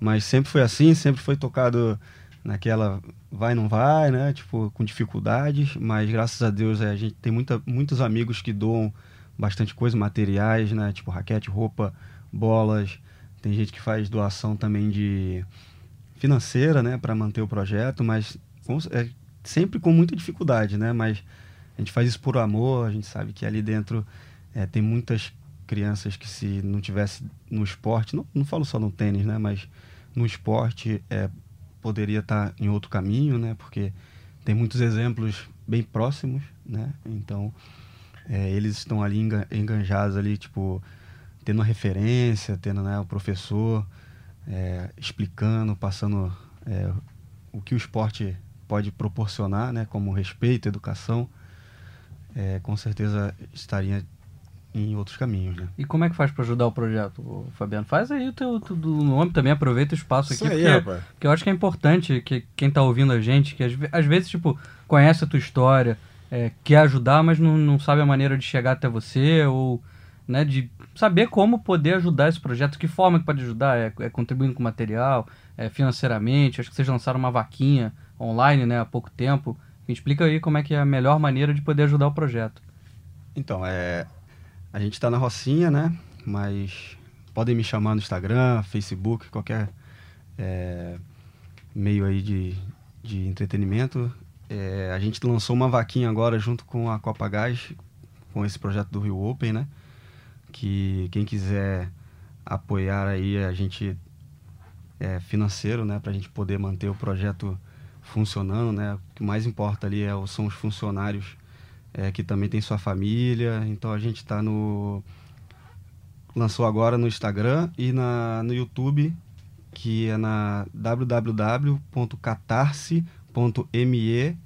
mas sempre foi assim, sempre foi tocado naquela vai não vai, né? Tipo, com dificuldades, mas graças a Deus é, a gente tem muita, muitos amigos que doam bastante coisa, materiais, né? Tipo raquete, roupa, bolas. Tem gente que faz doação também de financeira, né, para manter o projeto, mas com, é, sempre com muita dificuldade, né? Mas a gente faz isso por amor, a gente sabe que ali dentro é, tem muitas crianças que se não tivesse no esporte, não, não falo só no tênis, né? Mas no esporte é, poderia estar em outro caminho, né? Porque tem muitos exemplos bem próximos, né? Então é, eles estão ali enganjados ali, tipo tendo uma referência, tendo né, o professor é, explicando, passando é, o que o esporte pode proporcionar, né, como respeito, educação, é, com certeza estaria em outros caminhos. Né? E como é que faz para ajudar o projeto, Fabiano? Faz aí o teu, teu nome também, aproveita o espaço aqui, aí, porque, porque, eu acho que é importante que quem está ouvindo a gente, que às, às, vezes tipo, conhece a tua história, é, quer ajudar, mas não, não sabe a maneira de chegar até você, ou né, de saber como poder ajudar esse projeto, que forma que pode ajudar, é, é contribuindo com material, é, financeiramente, acho que vocês lançaram uma vaquinha online né, há pouco tempo, me explica aí como é que é a melhor maneira de poder ajudar o projeto. Então, é, a gente está na Rocinha, né, mas podem me chamar no Instagram, Facebook, qualquer é, meio aí de, de entretenimento. É, a gente lançou uma vaquinha agora junto com a Copa Gás, com esse projeto do Rio Open, né? que quem quiser apoiar aí a gente é, financeiro, né, para a gente poder manter o projeto funcionando, né? O que mais importa ali é, são os funcionários é, que também tem sua família. Então a gente está no lançou agora no Instagram e na, no YouTube, que é na www.catarse.me,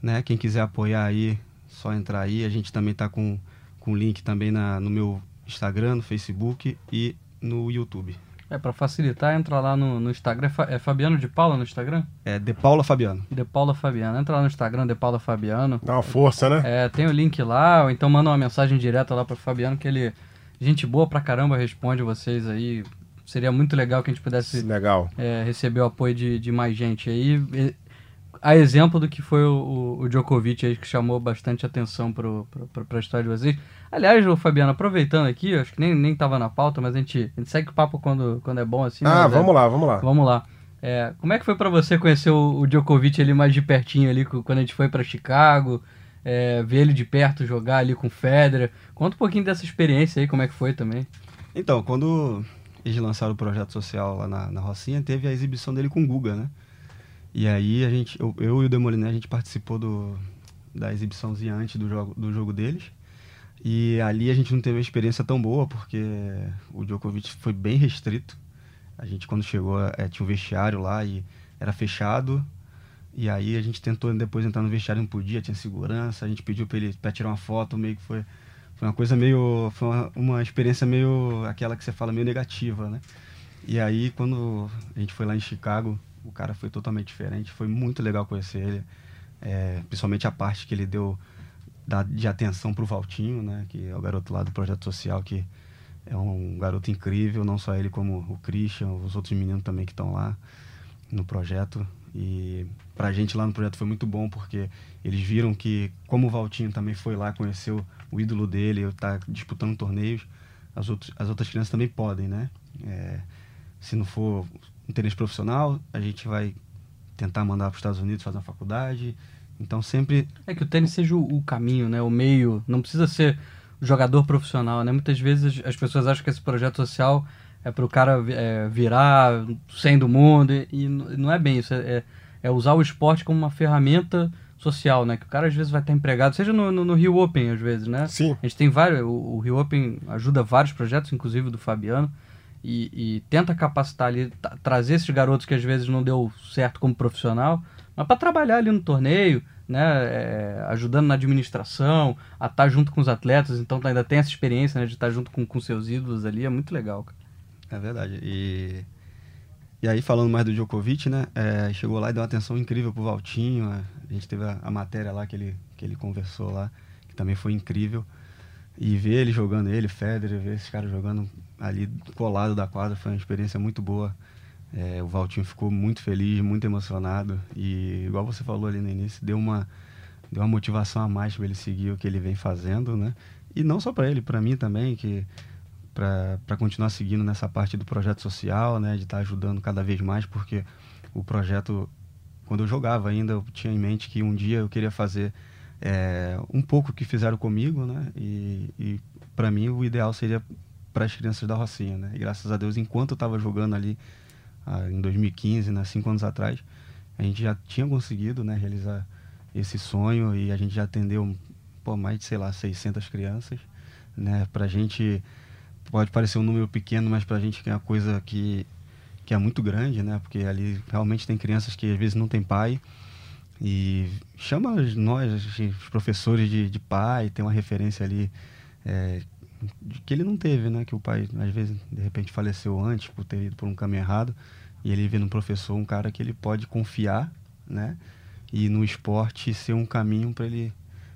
né? Quem quiser apoiar aí, só entrar aí. A gente também está com com link também na, no meu Instagram, no Facebook e no YouTube. É, para facilitar, entra lá no, no Instagram. É Fabiano de Paula no Instagram? É De Paula Fabiano. De Paula Fabiano. Entra lá no Instagram, De Paula Fabiano. Dá uma força, né? É, tem o link lá, ou então manda uma mensagem direta lá para Fabiano, que ele, gente boa pra caramba, responde vocês aí. Seria muito legal que a gente pudesse legal. É, receber o apoio de, de mais gente aí a exemplo do que foi o, o Djokovic aí, que chamou bastante atenção para a história de vocês. Aliás, o Fabiano, aproveitando aqui, acho que nem, nem tava na pauta, mas a gente, a gente segue o papo quando, quando é bom assim. Ah, é vamos é, lá, vamos lá. Vamos lá. É, como é que foi para você conhecer o, o, Djokovic ali mais de pertinho ali, quando a gente foi para Chicago, é, ver ele de perto jogar ali com o Federer? Conta um pouquinho dessa experiência aí, como é que foi também. Então, quando eles lançaram o projeto social lá na, na Rocinha, teve a exibição dele com o Guga, né? E aí a gente, eu, eu e o Demoliné, a gente participou do, da exibiçãozinha antes do jogo, do jogo deles. E ali a gente não teve uma experiência tão boa, porque o Djokovic foi bem restrito. A gente, quando chegou, é, tinha um vestiário lá e era fechado. E aí a gente tentou depois entrar no vestiário, não podia, tinha segurança. A gente pediu para ele pra tirar uma foto, meio que foi, foi uma coisa meio. Foi uma, uma experiência meio. aquela que você fala, meio negativa, né? E aí, quando a gente foi lá em Chicago, o cara foi totalmente diferente. Foi muito legal conhecer ele. É, principalmente a parte que ele deu da, de atenção para o Valtinho, né? Que é o garoto lá do Projeto Social, que é um garoto incrível, não só ele como o Christian, os outros meninos também que estão lá no projeto. E pra gente lá no projeto foi muito bom, porque eles viram que, como o Valtinho também foi lá, conheceu o ídolo dele, está disputando torneios, as, outros, as outras crianças também podem, né? É, se não for interesse profissional, a gente vai tentar mandar para os Estados Unidos fazer uma faculdade. Então sempre. É que o tênis seja o, caminho, né? O meio. Não precisa ser jogador profissional, né? Muitas vezes as pessoas acham que esse projeto social é para o cara é, virar sem do mundo e, e, não é bem isso. É, é, é, usar o esporte como uma ferramenta social, né? Que o cara às vezes vai estar empregado, seja no, no, no Rio Open às vezes, né? Sim. A gente tem vários. O, o Rio Open ajuda vários projetos, inclusive do Fabiano. E, e tenta capacitar ali, trazer esses garotos que às vezes não deu certo como profissional, mas para trabalhar ali no torneio, né, é, ajudando na administração, a estar tá junto com os atletas, então ainda tem essa experiência né, de estar tá junto com, com seus ídolos ali, é muito legal. Cara. É verdade. E, e aí, falando mais do Djokovic, né, é, chegou lá e deu uma atenção incrível pro Valtinho, a gente teve a, a matéria lá que ele, que ele conversou lá, que também foi incrível. E ver ele jogando, ele, Federer, ver esses caras jogando ali colado da quadra foi uma experiência muito boa. É, o Valtinho ficou muito feliz, muito emocionado e, igual você falou ali no início, deu uma, deu uma motivação a mais para ele seguir o que ele vem fazendo, né? E não só para ele, para mim também, que para continuar seguindo nessa parte do projeto social, né? De estar tá ajudando cada vez mais, porque o projeto, quando eu jogava ainda, eu tinha em mente que um dia eu queria fazer é, um pouco o que fizeram comigo, né? E, e para mim o ideal seria para as crianças da Rocinha, né? E graças a Deus, enquanto eu estava jogando ali ah, em 2015, né, cinco anos atrás, a gente já tinha conseguido, né, realizar esse sonho e a gente já atendeu pô, mais de, sei lá, 600 crianças, né? Pra gente pode parecer um número pequeno, mas pra gente é uma coisa que que é muito grande, né? Porque ali realmente tem crianças que às vezes não tem pai, e chama nós, os professores de, de pai, tem uma referência ali é, que ele não teve, né? Que o pai, às vezes, de repente faleceu antes por ter ido por um caminho errado. E ele vê no professor um cara que ele pode confiar, né? E no esporte ser um caminho para ele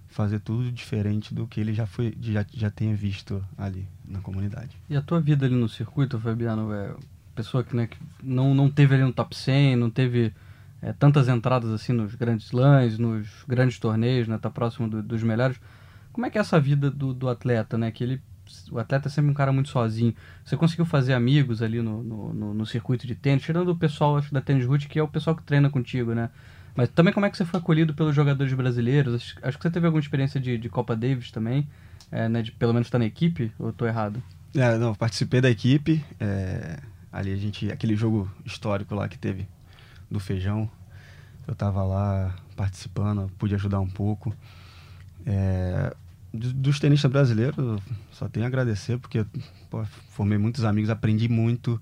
fazer tudo diferente do que ele já foi já, já tenha visto ali na comunidade. E a tua vida ali no circuito, Fabiano, é pessoa que, né, que não, não teve ali no top 100, não teve é, tantas entradas assim nos grandes lãs, nos grandes torneios, né? Tá próximo do, dos melhores. Como é que é essa vida do, do atleta, né? Que ele, o atleta é sempre um cara muito sozinho. Você conseguiu fazer amigos ali no, no, no, no circuito de tênis, tirando o pessoal acho, da Tênis Root, que é o pessoal que treina contigo, né? Mas também como é que você foi acolhido pelos jogadores brasileiros? Acho, acho que você teve alguma experiência de, de Copa Davis também, é, né? De pelo menos estar na equipe, ou tô errado? É, não, participei da equipe. É, ali a gente, aquele jogo histórico lá que teve do feijão. Eu estava lá participando, pude ajudar um pouco. É, dos tenistas brasileiros, só tenho a agradecer, porque pô, formei muitos amigos, aprendi muito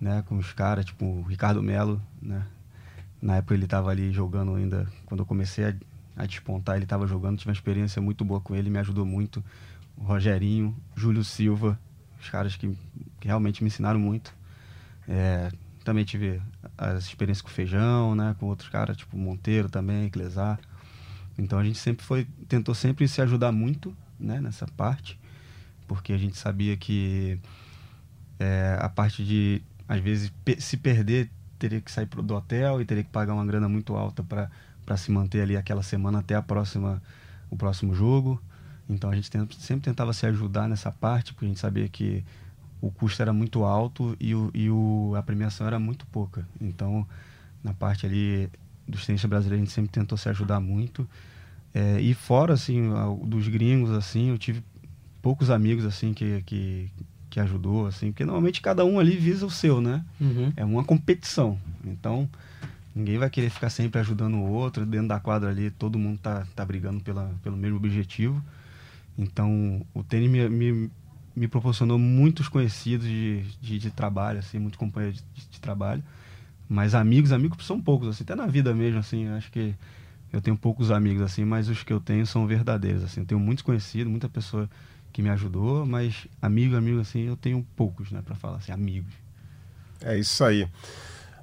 né, com os caras, tipo o Ricardo Melo, né? Na época ele estava ali jogando ainda, quando eu comecei a, a despontar, ele estava jogando, tive uma experiência muito boa com ele, me ajudou muito. O Rogerinho, Júlio Silva, os caras que, que realmente me ensinaram muito. É, também tive as experiências com feijão, né? Com outros caras, tipo Monteiro também, Clesar. Então a gente sempre foi, tentou sempre se ajudar muito, né? Nessa parte, porque a gente sabia que é, a parte de, às vezes, pe se perder, teria que sair do hotel e teria que pagar uma grana muito alta para se manter ali aquela semana até a próxima, o próximo jogo. Então a gente sempre tentava se ajudar nessa parte, porque a gente sabia que o custo era muito alto e, o, e o, a premiação era muito pouca. Então, na parte ali dos tenistas brasileiros, a gente sempre tentou se ajudar muito. É, e fora, assim, dos gringos, assim, eu tive poucos amigos, assim, que, que, que ajudou, assim, porque normalmente cada um ali visa o seu, né? Uhum. É uma competição. Então, ninguém vai querer ficar sempre ajudando o outro. Dentro da quadra ali, todo mundo tá, tá brigando pela, pelo mesmo objetivo. Então, o tênis me, me me proporcionou muitos conhecidos de, de, de trabalho, assim, muitos companheiros de, de, trabalho. Mas amigos, amigos são poucos, assim, até na vida mesmo, assim, acho que eu tenho poucos amigos, assim, mas os que eu tenho são verdadeiros, assim. Eu tenho muitos conhecidos, muita pessoa que me ajudou, mas amigo, amigo, assim, eu tenho poucos, né, para falar assim, amigos. É isso aí.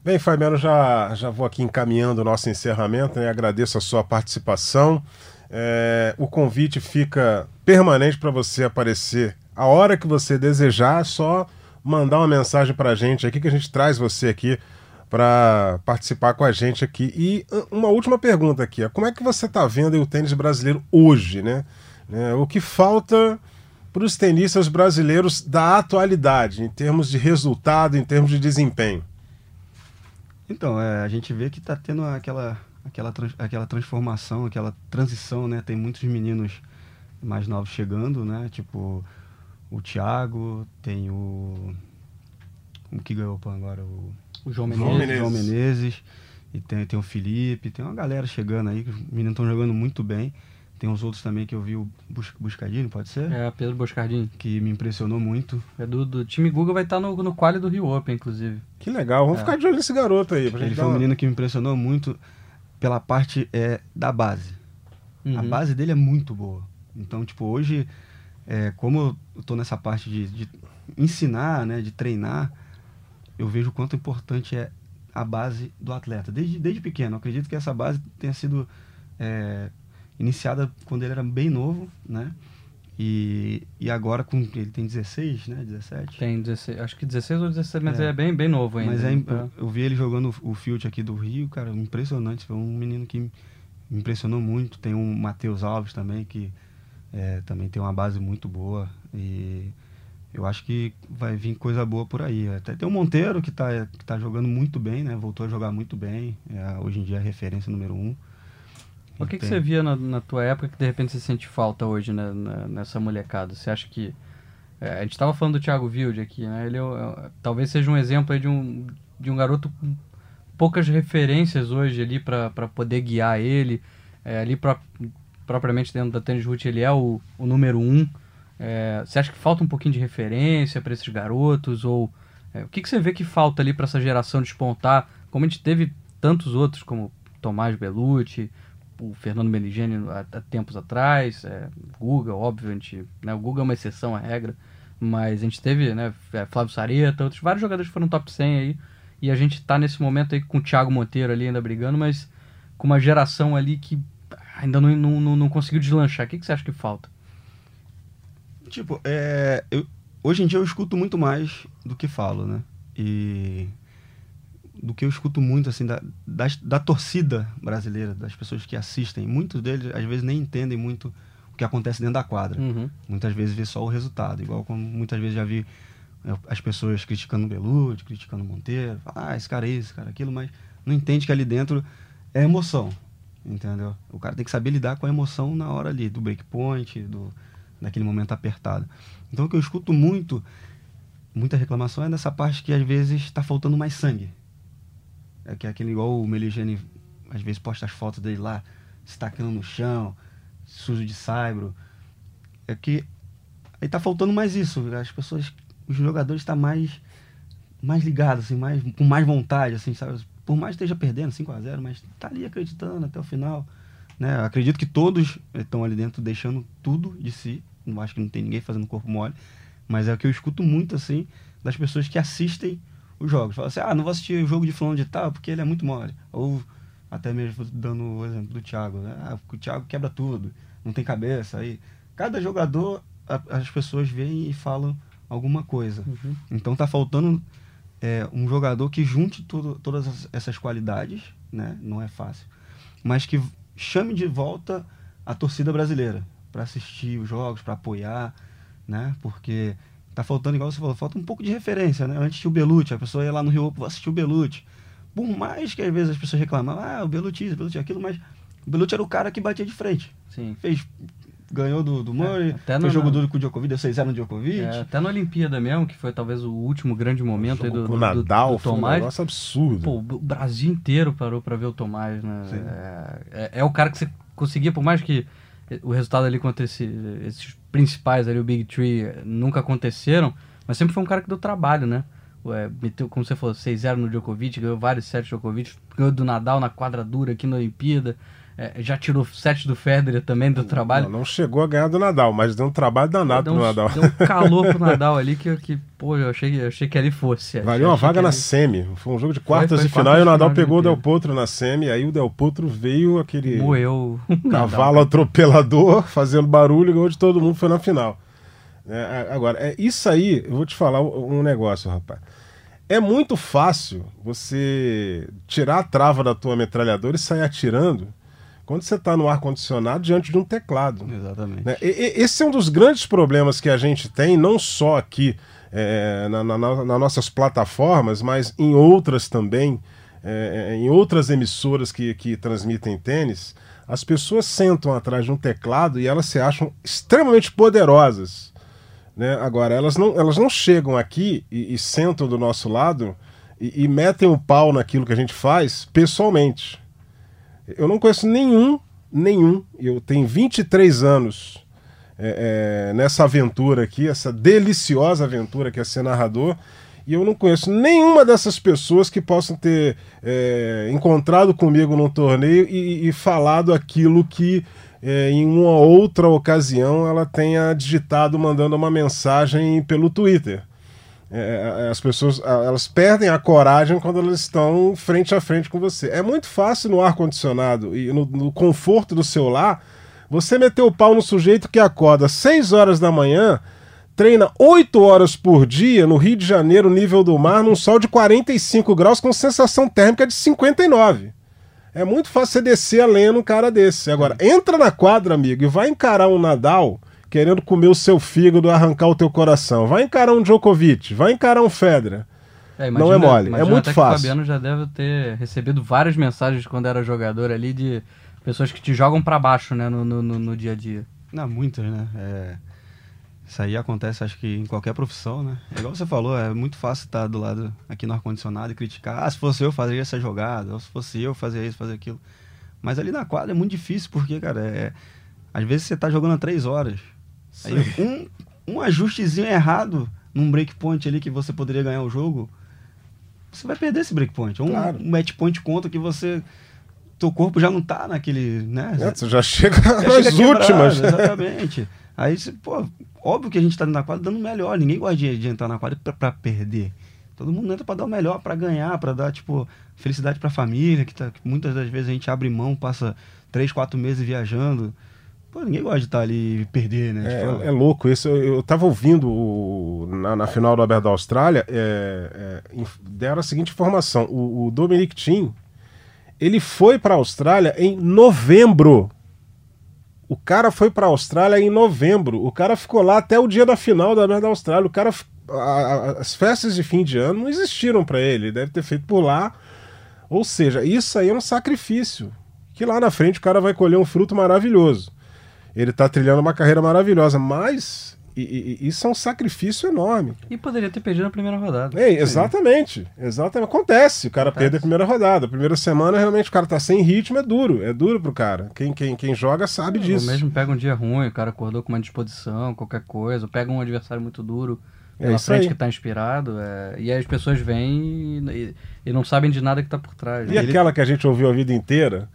Bem, Fabiano, já, já vou aqui encaminhando o nosso encerramento, né? Agradeço a sua participação. É, o convite fica permanente para você aparecer a hora que você desejar, é só mandar uma mensagem para a gente aqui que a gente traz você aqui para participar com a gente aqui. E uh, uma última pergunta aqui, como é que você está vendo o tênis brasileiro hoje, né? É, o que falta para os tenistas brasileiros da atualidade, em termos de resultado, em termos de desempenho? Então, é, a gente vê que está tendo aquela, aquela, aquela transformação, aquela transição, né? Tem muitos meninos mais novos chegando, né? Tipo, o Thiago, tem o. O que ganhou o agora? O, o João Menezes. João Menezes. E tem, tem o Felipe, tem uma galera chegando aí, os meninos estão jogando muito bem. Tem uns outros também que eu vi, o Bus Buscadinho, pode ser? É, Pedro Boscardini. Que me impressionou muito. É do, do time Google, vai estar no, no quali do Rio Open, inclusive. Que legal, vamos É. ficar de olho nesse garoto aí. Pra Ele gente foi um uma... menino que me impressionou muito pela parte é, da base. A Uhum. base dele é muito boa. Então, tipo, hoje, é, como eu tô nessa parte de, de ensinar, né, de treinar, eu vejo o quanto importante é a base do atleta. Desde, desde pequeno, eu acredito que essa base tenha sido é, iniciada quando ele era bem novo, né? E, e agora com ele tem 16, né? 17. Tem 16, acho que 16 ou 17, mas É. é, bem, bem novo ainda. Mas é, né? eu, eu vi ele jogando o field aqui do Rio, cara, impressionante. Foi um menino que me impressionou muito. Tem um Matheus Alves também, que é, também tem uma base muito boa. E eu acho que vai vir coisa boa por aí. Até tem o Monteiro, que tá, que tá jogando muito bem, né? Voltou a jogar muito bem. É, hoje em dia é a referência número um. O que, que Tem- você via na, na tua época que de repente você sente falta hoje né, na- nessa molecada? Você acha que. é, a gente estava falando do Thiago Wilde aqui, né? Ele é é- talvez seja um exemplo de um, de um garoto com poucas referências hoje ali para poder guiar ele. É, ali pro- propriamente dentro da Tênis Root ele é o, o número um. É, você acha que falta um pouquinho de referência para esses garotos? Ou é, o que, que você vê que falta ali para essa geração despontar? Como a gente teve tantos outros, como Tomás Bellucci, o Fernando Meligeni há, tempos atrás, é, Guga, óbvio, a gente, né, o Guga é uma exceção à regra, mas a gente teve né, é, Flávio Sareta, outros vários jogadores foram top 100 aí, e a gente tá nesse momento aí com o Thiago Monteiro ali ainda brigando, mas com uma geração ali que ainda não, não, não, não conseguiu deslanchar. O que, que você acha que falta? Tipo, é, eu- hoje em dia eu escuto muito mais do que falo, né? E do que eu escuto muito, assim, da, da, da torcida brasileira, das pessoas que assistem. Muitos deles, às vezes, nem entendem muito o que acontece dentro da quadra. Uhum. Muitas vezes vê só o resultado. Igual como muitas vezes já vi é, as pessoas criticando o Belucci, criticando o Monteiro. Ah, esse cara é isso, esse cara é aquilo, mas não entende que ali dentro é emoção. Entendeu? O cara tem que saber lidar com a emoção na hora ali, do breakpoint, do, daquele momento apertado. Então o que eu escuto muito, muita reclamação é nessa parte que às vezes está faltando mais sangue. É que é aquele igual o Meligene às vezes posta as fotos dele lá, se tacando no chão, sujo de saibro. É que aí tá faltando mais isso. As pessoas, os jogadores estão mais mais ligados, assim, mais, com mais vontade, assim, sabe? Por mais que esteja perdendo 5 a 0 mas tá ali acreditando até o final. Né? Acredito que todos estão ali dentro deixando tudo de si. Não acho que não tem ninguém fazendo corpo mole. Mas é o que eu escuto muito, assim, das pessoas que assistem os jogos. Fala assim, ah, não vou assistir o jogo de fulano de tal porque ele é muito mole. Ou até mesmo dando o exemplo do Thiago, né? Ah, o Thiago quebra tudo, não tem cabeça. Aí, cada jogador, a- as pessoas veem e falam alguma coisa. Uhum. Então tá faltando é, um jogador que junte tudo, todas as- essas qualidades, né? Não é fácil. Mas que chame de volta a torcida brasileira para assistir os jogos, para apoiar, né? Porque tá faltando, igual você falou, falta um pouco de referência, né? Antes tinha o Belucci, a pessoa ia lá no Rio, vou assistir o Belucci. Por mais que às vezes as pessoas reclamavam, ah, o Belucci isso, o Belucci aquilo, mas o Belucci era o cara que batia de frente. Sim. Fez, ganhou do, do Murray, até no- fez jogo duro com o Djokovic, deu 6 0 no Djokovic. É, até na Olimpíada mesmo, que foi talvez o último grande momento aí do, do, o do- Nadal do foi um Tomás. negócio absurdo. Pô, o Brasil inteiro parou pra ver o Tomás, né? Sim. É, é- é o cara que você conseguia, por mais que o resultado ali contra esse- esses principais ali, o Big Tree, nunca aconteceram, mas sempre foi um cara que deu trabalho, né? É, meteu, como você falou, 6-0 no Djokovic, ganhou vários sets Djokovic, ganhou do Nadal na quadra dura aqui na Olimpíada, é, já tirou sete do Federer também do trabalho. Não, não chegou a ganhar do Nadal, mas deu um trabalho danado deu, pro um, Nadal. deu um calor pro [LAUGHS] Nadal ali que, que pô, eu achei, eu achei que ali fosse. Valeu uma vaga na ali- semi. Foi um jogo de quartas foi de final e o Nadal pegou o Del. Potro na semi. Aí o Del Potro veio aquele Moeu [LAUGHS] cavalo atropelador, fazendo barulho, igual de todo mundo foi na final. É, agora, é isso aí, eu vou te falar um negócio, rapaz. É muito fácil você tirar a trava da tua metralhadora e sair atirando quando você está no ar-condicionado diante de um teclado. Exatamente. Né? E- e- Esse é um dos grandes problemas que a gente tem, não só aqui é, na, na- na- nas nossas plataformas, mas em outras também, é, em outras emissoras que, que transmitem tênis. As pessoas sentam atrás de um teclado e elas se acham extremamente poderosas. Né? Agora, elas não, elas não chegam aqui e, e sentam do nosso lado e, e metem o pau naquilo que a gente faz pessoalmente. Eu não conheço nenhum nenhum. Eu tenho 23 anos é, é, nessa aventura aqui, essa deliciosa aventura que é ser narrador. E eu não conheço nenhuma dessas pessoas que possam ter é, encontrado comigo num torneio e, e falado aquilo que é, em uma outra ocasião ela tenha digitado mandando uma mensagem pelo Twitter. É, as pessoas elas perdem a coragem quando elas estão frente a frente com você. É muito fácil no ar condicionado e no, no conforto do seu lar você meter o pau no sujeito que acorda 6 horas da manhã, treina 8 horas por dia no Rio de Janeiro, nível do mar, num sol de 45 graus com sensação térmica de 59. É muito fácil você descer a lenha num cara desse. Agora, entra na quadra, amigo, e vai encarar um Nadal querendo comer o seu fígado, arrancar o teu coração. Vai encarar um Djokovic, vai encarar um Federer. É, imagina, não é mole, é muito fácil. o Fabiano já deve ter recebido várias mensagens quando era jogador ali de pessoas que te jogam para baixo, né, no, no, no, dia a dia. Não, muitas, né? É... Isso aí acontece, acho que em qualquer profissão, né? É igual você falou, é muito fácil estar do lado aqui no ar-condicionado e criticar. Ah, se fosse eu, fazer essa jogada. Ou se fosse eu, fazer isso, fazer aquilo. Mas ali na quadra é muito difícil, porque, cara, é... às vezes você tá jogando há três horas. Aí um, um ajustezinho errado num breakpoint ali que você poderia ganhar o jogo, você vai perder esse breakpoint. Um, claro. um match point conta que você teu corpo já não tá naquele, né? É, você já chega nas últimas. Exatamente. Aí, pô, óbvio que a gente tá na quadra dando o melhor. Ninguém gosta de, de entrar na quadra pra, pra, perder. Todo mundo entra pra dar o melhor, pra ganhar, pra dar, tipo, felicidade pra família, que, tá, que muitas das vezes a gente abre mão, passa três, quatro meses viajando. Pô, ninguém gosta de estar tá ali e perder, né? É, tipo, é louco. Isso, eu, eu tava ouvindo o, na, na, final do Aberto da Austrália, é, é, deram a seguinte informação. O, o Dominic Thiem, ele foi para a Austrália em novembro. O cara foi para a Austrália em novembro. O cara ficou lá até o dia da final da da Austrália. O cara a, a, as festas de fim de ano não existiram para. Ele deve ter feito por lá. Ou seja, isso aí é um sacrifício. Que lá na frente o cara vai colher um fruto maravilhoso. Ele está trilhando uma carreira maravilhosa, mas e, e, isso é um sacrifício enorme. E poderia ter perdido na primeira rodada. Ei, exatamente. Exatamente. Acontece. O cara Acontece. perde a primeira rodada. A primeira semana, realmente, o cara tá sem ritmo, é duro. É duro pro cara. Quem, quem, quem joga sabe é, disso. Ou mesmo pega um dia ruim, o cara acordou com uma disposição, qualquer coisa. Pega um adversário muito duro é pela é frente aí. que tá inspirado. É... E aí as pessoas vêm e, e, não sabem de nada que tá por trás. E né? aquela que a gente ouviu a vida inteira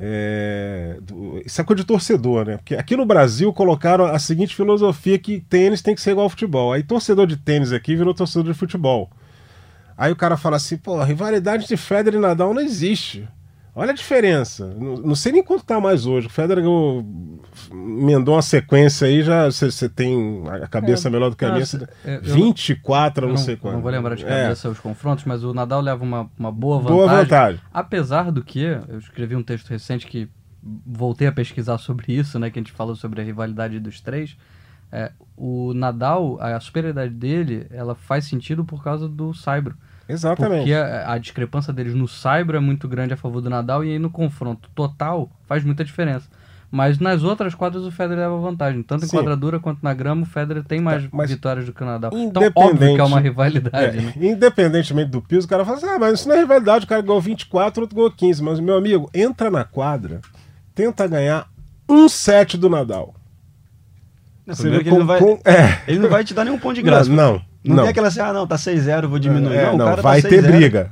é, do, isso é coisa de torcedor, né? Porque aqui no Brasil colocaram a seguinte filosofia que tênis tem que ser igual ao futebol. Aí torcedor de tênis aqui virou torcedor de futebol. Aí o cara fala assim, pô, rivalidade de Federer e Nadal não existe. Olha a diferença. Não, não sei nem quanto tá mais hoje. O Federer emendou uma sequência aí, já você tem a cabeça é, melhor do que a minha. É, 24, eu não, não sei quanto. Não vou lembrar de é. cabeça é. os confrontos, mas o Nadal leva uma, uma boa vantagem. Boa vantagem. Apesar do que, eu escrevi um texto recente que voltei a pesquisar sobre isso, né? Que a gente falou sobre a rivalidade dos três. É, o Nadal, a superioridade dele, ela faz sentido por causa do Saibro. Exatamente. Porque a, a, discrepância deles no Saibro é muito grande a favor do Nadal e aí no confronto total faz muita diferença. Mas nas outras quadras o Federer leva vantagem. Tanto em Sim. quadradura quanto na grama, o Federer tem mais tá, vitórias do que o Nadal. Então, óbvio que é uma rivalidade, é, né? Independentemente do piso, o cara fala assim, ah, mas isso não é rivalidade, o cara ganhou 24, outro ganhou 15. Mas, meu amigo, entra na quadra, tenta ganhar um set do Nadal. Não, Você vê, com, ele, não vai, com, é. ele não vai te dar nenhum ponto de graça. Não, não. Não, não. tem aquela assim, ah, não, tá 6-0, vou diminuir. É, não, não tá vai tá ter briga.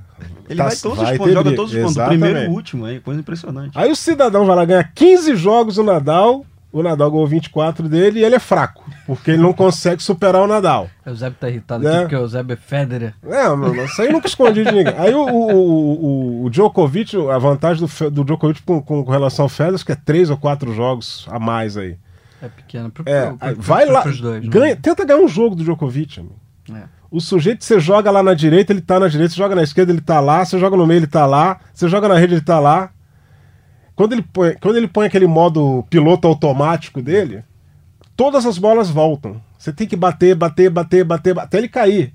Ele tá, vai todos vai os pontos, joga todos os pontos. O primeiro e o último, é coisa impressionante. Aí o cidadão vai lá ganhar 15 jogos o Nadal, o Nadal ganhou 24 dele e ele é fraco, porque ele não consegue superar o Nadal. O Eusébio tá irritado é. aqui porque o Eusébio é Federer. É, não, isso aí nunca escondi de ninguém. Aí o, o, o, o Djokovic, a vantagem do, do Djokovic com, com, relação ao Federer, que é 3 ou 4 jogos a mais aí. É pequeno. Pro, é, pro, pro, vai lá, dois, né? ganha, tenta ganhar um jogo do Djokovic, amigo. É. O sujeito você joga lá na direita, ele tá na direita, você joga na esquerda, ele tá lá, você joga no meio, ele tá lá, você joga na rede, ele tá lá. Quando ele põe, quando ele põe aquele modo piloto automático dele, todas as bolas voltam. Você tem que bater, bater, bater, bater, até ele cair.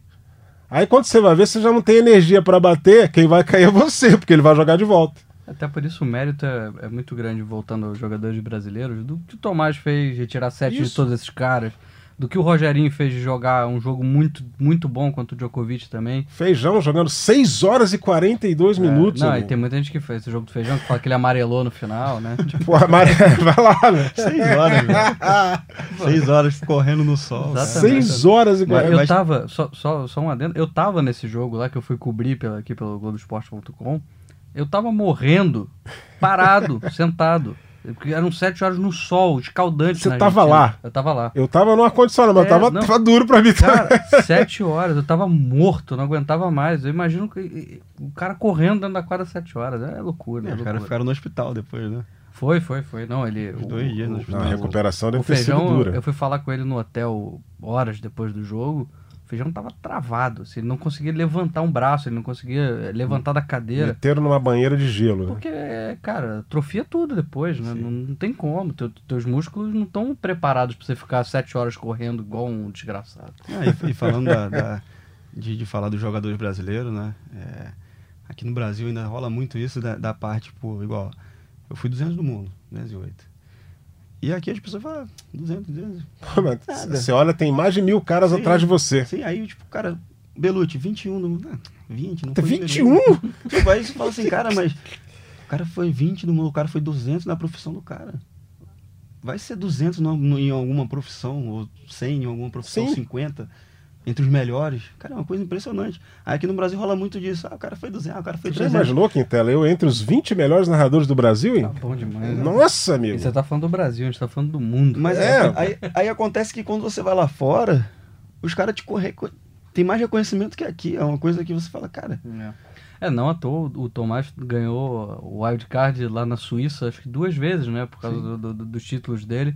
Aí quando você vai ver, você já não tem energia para bater, quem vai cair é você, porque ele vai jogar de volta. Até por isso o mérito é, é muito grande, voltando aos jogadores brasileiros, do que o Tomás fez, retirar sete isso. de todos esses caras do que o Rogerinho fez de jogar um jogo muito, muito bom contra o Djokovic também. Feijão jogando 6 horas e 42 É, minutos. não, amigo. e tem muita gente que fez esse jogo do Feijão, que fala que ele amarelou no final, né? Tipo, Porra, Mari... vai lá, né? Seis horas, [LAUGHS] velho. Seis horas correndo no sol. Exatamente. 6 horas e Mas- 40 eu tava, só, só, só um adendo, eu tava nesse jogo lá que eu fui cobrir pela, aqui pelo Globoesporte.com. Eu tava morrendo, parado, [LAUGHS] sentado. Porque eram sete horas no sol, escaldante. Você na tava lá? Eu tava lá. Eu tava no ar-condicionado, mas É, tava, não. tava duro pra mim. também. Cara, [LAUGHS] sete horas, eu tava morto, não aguentava mais. Eu imagino que o cara correndo dentro da quadra sete horas. É loucura. é Os caras ficaram no hospital depois, né? Foi, foi, foi. Não, ele. Os o- dois dias no o- hospital. A recuperação O deve ter sido feijão, dura. eu fui falar com ele no hotel horas depois do jogo. O feijão tava travado. Assim, ele não conseguia levantar um braço, ele não conseguia eh, levantar da cadeira. Meteram numa banheira de gelo. né? Porque, cara, atrofia tudo depois, né? Não, não tem como. Teu- teus músculos não estão preparados pra você ficar sete horas correndo igual um desgraçado. Ah, e, e falando da, da- de, de falar dos jogadores brasileiros, né? É, aqui no Brasil ainda rola muito isso da, da parte, tipo, igual, eu fui 200 do mundo, 208. E aqui as pessoas falam, "Ah, 200, 200. [LAUGHS] Pô, mas Nada. Você olha, tem mais de mil caras Sim. atrás de você. Sim, aí, tipo, cara, Belucci, 21 do mundo. Ah, 20, não Tem foi 21? nenhum. [LAUGHS] Tipo, aí você fala assim, cara, mas o cara foi 20 do mundo, o cara foi 200 na profissão do cara. Vai ser 200 no- no- em alguma profissão, ou 100 em alguma profissão, Sim. 50 entre os melhores. Cara, é uma coisa impressionante. Aí aqui no Brasil rola muito disso. Ah, o cara foi 200, ah, o cara foi Você já 300. imaginou, Quintela? Eu entre os 20 melhores narradores do Brasil, hein? Tá bom demais. né? Nossa, E amigo. você tá falando do Brasil, a gente tá falando do mundo. Mas É. aí, aí acontece que quando você vai lá fora, os caras te corre... tem mais reconhecimento que aqui. É uma coisa que você fala, cara, É. É, não à toa, o Tomás ganhou o wildcard lá na Suíça, acho que duas vezes, né? Por causa do- do- dos títulos dele.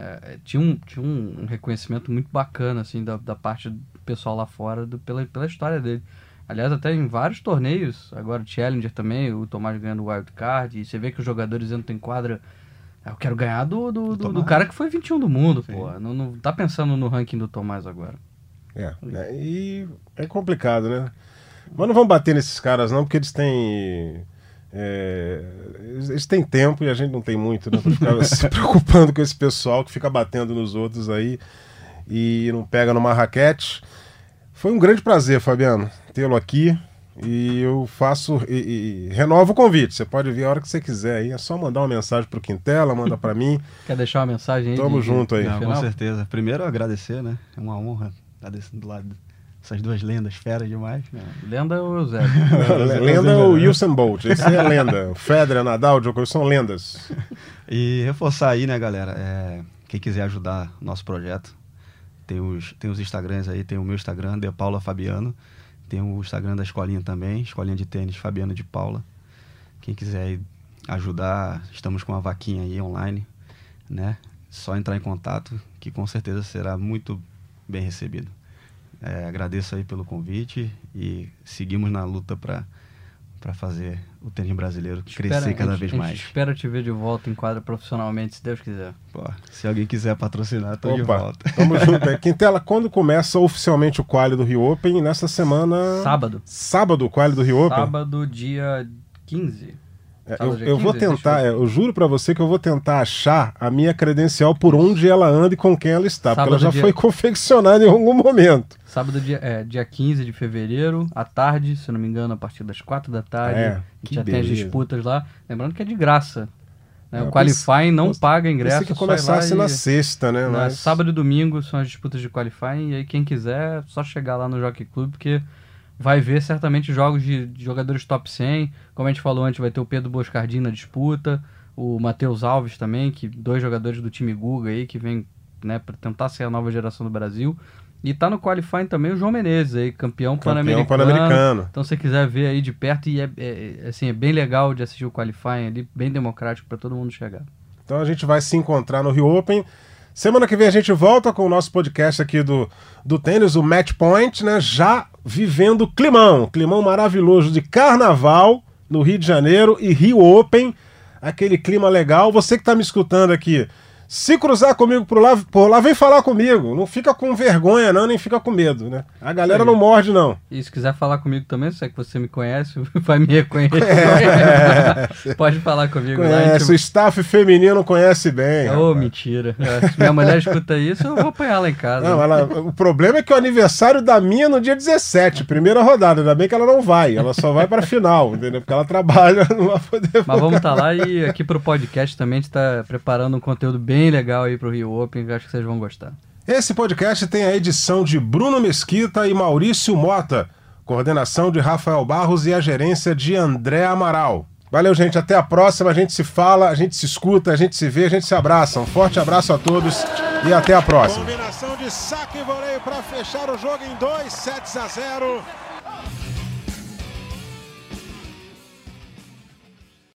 É, tinha um, tinha um reconhecimento muito bacana, assim, da, da parte do pessoal lá fora, do- pela, pela história dele. Aliás, até em vários torneios, agora o Challenger também, o Tomás ganhando o wildcard, e você vê que os jogadores entram em quadra. "Ah, Eu quero ganhar do, do, do, do cara que foi 21 do mundo, Sim. pô. Não, não tá pensando no ranking do Tomás agora. É, né? e é complicado, né? Mas não vamos bater nesses caras, não, porque eles têm. É, eles têm tempo e a gente não tem muito, né? Pra ficar [LAUGHS] se preocupando com esse pessoal que fica batendo nos outros aí e não pega numa raquete. Foi um grande prazer, Fabiano, tê-lo aqui. E eu faço e, e renovo o convite. Você pode vir a hora que você quiser aí. É só mandar uma mensagem pro Quintela, manda pra mim. [LAUGHS] Quer deixar uma mensagem aí? Tamo de- junto aí. Não, com certeza. Primeiro, agradecer, né? É uma honra estar desse do lado dessas duas lendas, feras demais. Lenda ou Eusébio? [LAUGHS] lenda é o Usain Bolt. Esse é lenda. O Federer, Nadal, Djokovic são lendas. [LAUGHS] E reforçar aí, né, galera? é, quem quiser ajudar nosso projeto, tem os, tem os Instagrams aí, tem o meu Instagram, de Paula Fabiano. Tem o Instagram da escolinha também, escolinha de tênis Fabiano de Paula. Quem quiser aí ajudar, estamos com uma vaquinha aí online, né? Só entrar em contato, que com certeza será muito bem recebido. É, agradeço aí pelo convite e seguimos na luta para para fazer o tênis brasileiro crescer Espera- cada gente- vez mais. espera te ver de volta em quadra profissionalmente, se Deus quiser. Pô, se alguém quiser patrocinar, tô de Opa, volta. tamo [LAUGHS] junto. aí. Quintela, quando começa oficialmente o quali do Rio Open? Nessa semana. Sábado. Sábado, o quali do Rio Open? Sábado, dia 15. É, Sábado, eu, eu vou 15, tentar, deixa é, eu juro pra você que eu vou tentar achar a minha credencial por onde ela anda e com quem ela está, porque ela Sábado, já dia- foi confeccionada em algum momento. Sábado, dia, é, dia 15 de fevereiro, à tarde, se eu não me engano, a partir das 4 da tarde. É, a que gente já tem as disputas lá. Lembrando que é de graça. né? É, o eu Qualifying não pensei- paga ingresso. Que começasse e- na sexta, né? Mas... Sábado e domingo são as disputas de qualifying, e aí quem quiser, é só chegar lá no Jockey Club, porque vai ver certamente jogos de, de jogadores top 100. Como a gente falou antes, vai ter o Pedro Boscardini na disputa, o Matheus Alves também, que dois jogadores do time Guga aí, que vem né, para tentar ser a nova geração do Brasil. E tá no qualifying também o João Menezes aí, campeão, Campeão pan-americano. pan-americano. Então se você quiser ver aí de perto, e é, é- assim, é bem legal de assistir o qualifying ali, bem democrático para todo mundo chegar. Então a gente vai se encontrar no Rio Open. Semana que vem a gente volta com o nosso podcast aqui do, do tênis, o Match Point, né? Já vivendo climão, climão maravilhoso de carnaval no Rio de Janeiro e Rio Open, aquele clima legal. Você que está me escutando aqui, Se cruzar comigo por lá, por lá, vem falar comigo. Não fica com vergonha, não, nem fica com medo, né? A galera não morde, não. E se quiser falar comigo também, se é que você me conhece, [LAUGHS] vai me reconhecer. É. [LAUGHS] Pode falar comigo conhece, lá. Gente... O staff feminino conhece bem. Ô, oh, mentira. É, se minha mulher escuta isso, eu vou apanhar lá em casa. Não, ela, o problema é que o aniversário da minha é no dia 17, primeira rodada. Ainda bem que ela não vai. Ela só vai pra final, entendeu? Porque ela trabalha, [LAUGHS] não vai poder. Mas vamos estar tá lá e aqui pro podcast também a gente tá preparando um conteúdo bem bem legal aí pro Rio Open, que acho que vocês vão gostar. Esse podcast tem a edição de Bruno Mesquita e Maurício Mota, coordenação de Rafael Barros e a gerência de André Amaral. Valeu, gente. Até a próxima. A gente se fala, a gente se escuta, a gente se vê, a gente se abraça. Um forte abraço a todos e até a próxima. Combinação de saque e voleio para fechar o jogo em 2 sets a 0.